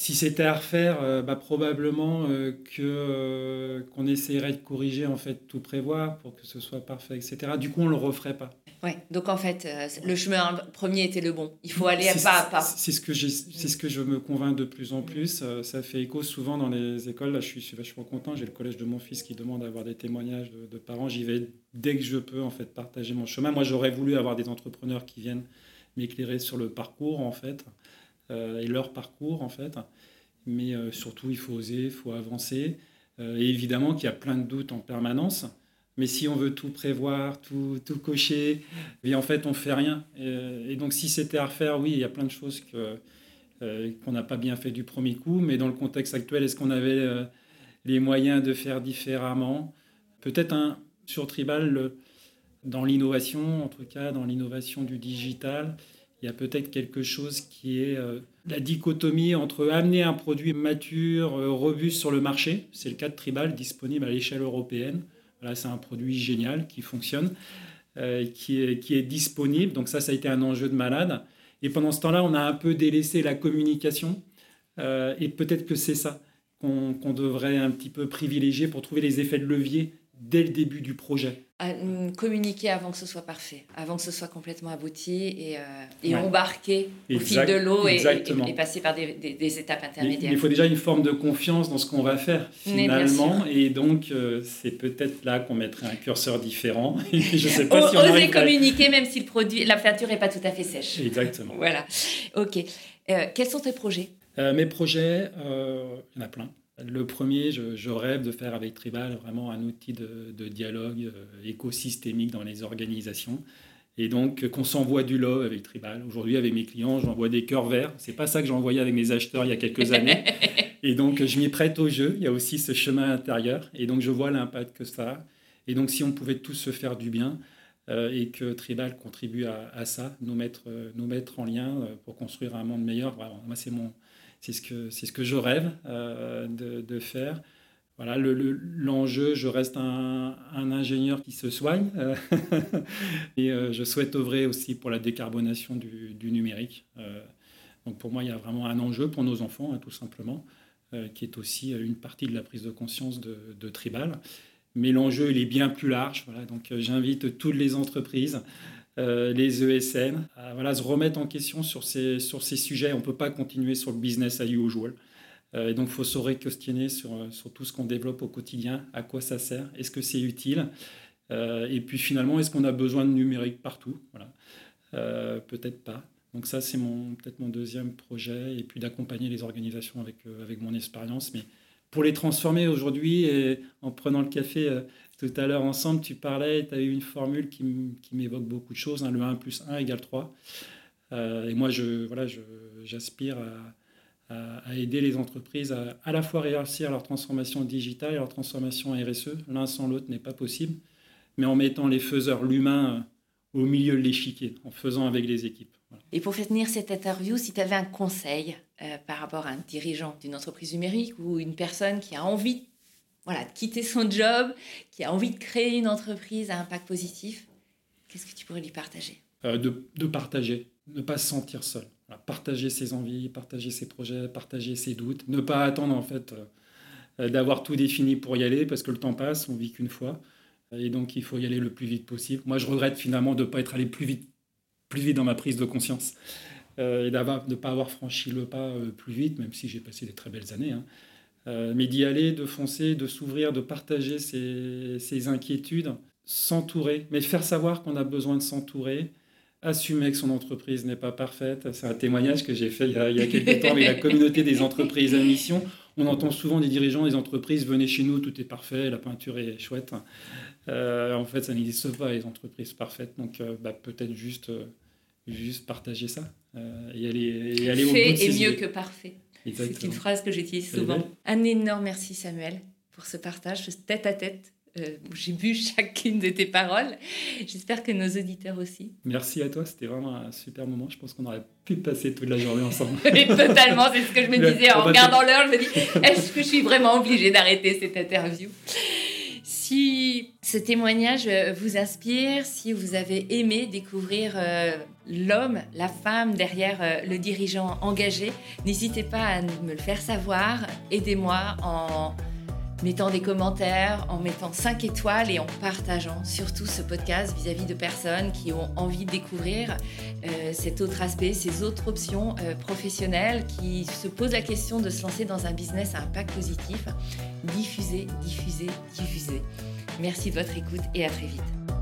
Si c'était à refaire, euh, bah, probablement euh, que euh, qu'on essaierait de corriger, en fait, tout prévoir pour que ce soit parfait, etc. Du coup, on le referait pas. Ouais, donc en fait, le chemin premier était le bon. Il faut aller à pas à pas. C'est ce, que c'est ce que je me convainc de plus en plus. Euh, ça fait écho souvent dans les écoles. Là, je suis, vachement content. J'ai le collège de mon fils qui demande d'avoir des témoignages de, parents. J'y vais dès que je peux, en fait, partager mon chemin. Moi, j'aurais voulu avoir des entrepreneurs qui viennent m'éclairer sur le parcours, en fait, et leur parcours, en fait. Mais surtout, il faut oser, il faut avancer. et évidemment qu'il y a plein de doutes en permanence. Mais si on veut tout prévoir, tout, tout cocher, et en fait, on fait rien. Et, donc, si c'était à refaire, oui, il y a plein de choses que, euh, qu'on n'a pas bien fait du premier coup. Mais dans le contexte actuel, est-ce qu'on avait euh, les moyens de faire différemment? Peut-être un sur Tribal, dans l'innovation, en tout cas dans l'innovation du digital, il y a peut-être quelque chose qui est euh, la dichotomie entre amener un produit mature, robuste sur le marché, c'est le cas de Tribal, disponible à l'échelle européenne, Voilà, c'est un produit génial qui fonctionne, est, qui est disponible. Donc ça, ça a été un enjeu de malade. Et pendant ce temps-là, on a un peu délaissé la communication. et peut-être que c'est ça qu'on devrait un petit peu privilégier pour trouver les effets de levier dès le début du projet communiquer avant que ce soit parfait, avant que ce soit complètement abouti et, euh, embarquer au fil de l'eau et, et, passer par des, étapes intermédiaires. Il, faut déjà une forme de confiance dans ce qu'on va faire finalement et donc euh, c'est peut-être là qu'on mettrait un curseur différent. Je sais pas si on Oser communiquer même si le produit, la peinture n'est pas tout à fait sèche. Exactement. voilà. Ok. Euh, quels sont tes projets? Mes projets, il y en a plein. Le premier, je, rêve de faire avec Tribal vraiment un outil de, dialogue euh, écosystémique dans les organisations. Et donc, qu'on s'envoie du love avec Tribal. Aujourd'hui, avec mes clients, j'envoie des cœurs verts. C'est pas ça que j'envoyais avec mes acheteurs il y a quelques années. Et donc, je m'y prête au jeu. Il y a aussi ce chemin intérieur. Et donc, je vois l'impact que ça a. Et donc, si on pouvait tous se faire du bien euh, et que Tribal contribue à, ça, nous mettre, euh, nous mettre en lien pour construire un monde meilleur, vraiment, moi, c'est mon, c'est ce que, c'est ce que je rêve euh, de, faire. Voilà, l'enjeu, je reste un, ingénieur qui se soigne euh, et euh, je souhaite œuvrer aussi pour la décarbonation du, numérique. donc pour moi, il y a vraiment un enjeu pour nos enfants, hein, tout simplement, qui est aussi une partie de la prise de conscience de, de Tribal. Mais l'enjeu, il est bien plus large. Voilà, donc j'invite toutes les entreprises euh, les ESN, voilà, se remettre en question sur ces, sur ces sujets. On ne peut pas continuer sur le business as usual. Euh, et donc, il faut se questionner sur, sur tout ce qu'on développe au quotidien, à quoi ça sert, est-ce que c'est utile, euh, et puis finalement, est-ce qu'on a besoin de numérique partout voilà. Peut-être pas. Donc ça, c'est peut-être mon deuxième projet, et puis d'accompagner les organisations avec, avec mon expérience. Mais pour les transformer aujourd'hui, en prenant le café tout à l'heure ensemble, tu parlais, tu as eu une formule qui m'évoque beaucoup de choses, hein, le 1 plus 1 égale 3. Euh, et moi, je, voilà, j'aspire à, aider les entreprises à à la fois réussir leur transformation digitale et leur transformation RSE. L'un sans l'autre n'est pas possible, mais en mettant les faiseurs, l'humain, au milieu de l'échiquier, en faisant avec les équipes. Et pour finir cette interview, si tu avais un conseil euh, par rapport à un dirigeant d'une entreprise numérique ou une personne qui a envie voilà, de quitter son job, qui a envie de créer une entreprise à impact positif, qu'est-ce que tu pourrais lui partager? Euh, de, partager, ne pas se sentir seul. partager ses envies, partager ses projets, partager ses doutes, ne pas attendre en fait euh, d'avoir tout défini pour y aller parce que le temps passe, on vit qu'une fois. Et donc, il faut y aller le plus vite possible. Moi, je regrette finalement de ne pas être allé plus vite, plus vite dans ma prise de conscience euh, et de ne pas avoir franchi le pas plus vite, même si j'ai passé des très belles années. Hein. Euh, mais d'y aller, de foncer, de s'ouvrir, de partager ses, inquiétudes, s'entourer, mais faire savoir qu'on a besoin de s'entourer, assumer que son entreprise n'est pas parfaite. C'est un témoignage que j'ai fait il y, a, quelques temps avec la communauté des entreprises à mission. On entend souvent des dirigeants des entreprises venez chez nous, tout est parfait, la peinture est chouette. Euh, en fait, ça n'existe pas les entreprises parfaites, donc euh, bah, peut-être juste, juste partager ça et aller, et aller au bout de est mieux que parfait. C'est une phrase que j'utilise souvent. Un énorme merci Samuel pour ce partage, tête à tête. Euh, j'ai bu chacune de tes paroles. J'espère que nos auditeurs aussi. Merci à toi, c'était vraiment un super moment. Je pense qu'on aurait pu passer toute la journée ensemble. totalement, c'est ce que je me disais en regardant l'heure. Je me dis, est-ce que je suis vraiment obligée d'arrêter cette interview? Si ce témoignage vous inspire, si vous avez aimé découvrir euh, l'homme, la femme derrière euh, le dirigeant engagé, n'hésitez pas à me le faire savoir. Aidez-moi en mettant des commentaires, en mettant 5 étoiles et en partageant surtout ce podcast vis-à-vis de personnes qui ont envie de découvrir euh, cet autre aspect, ces autres options euh, professionnelles, qui se posent la question de se lancer dans un business à impact positif. Diffusez, diffusez, diffusez. Merci de votre écoute et à très vite.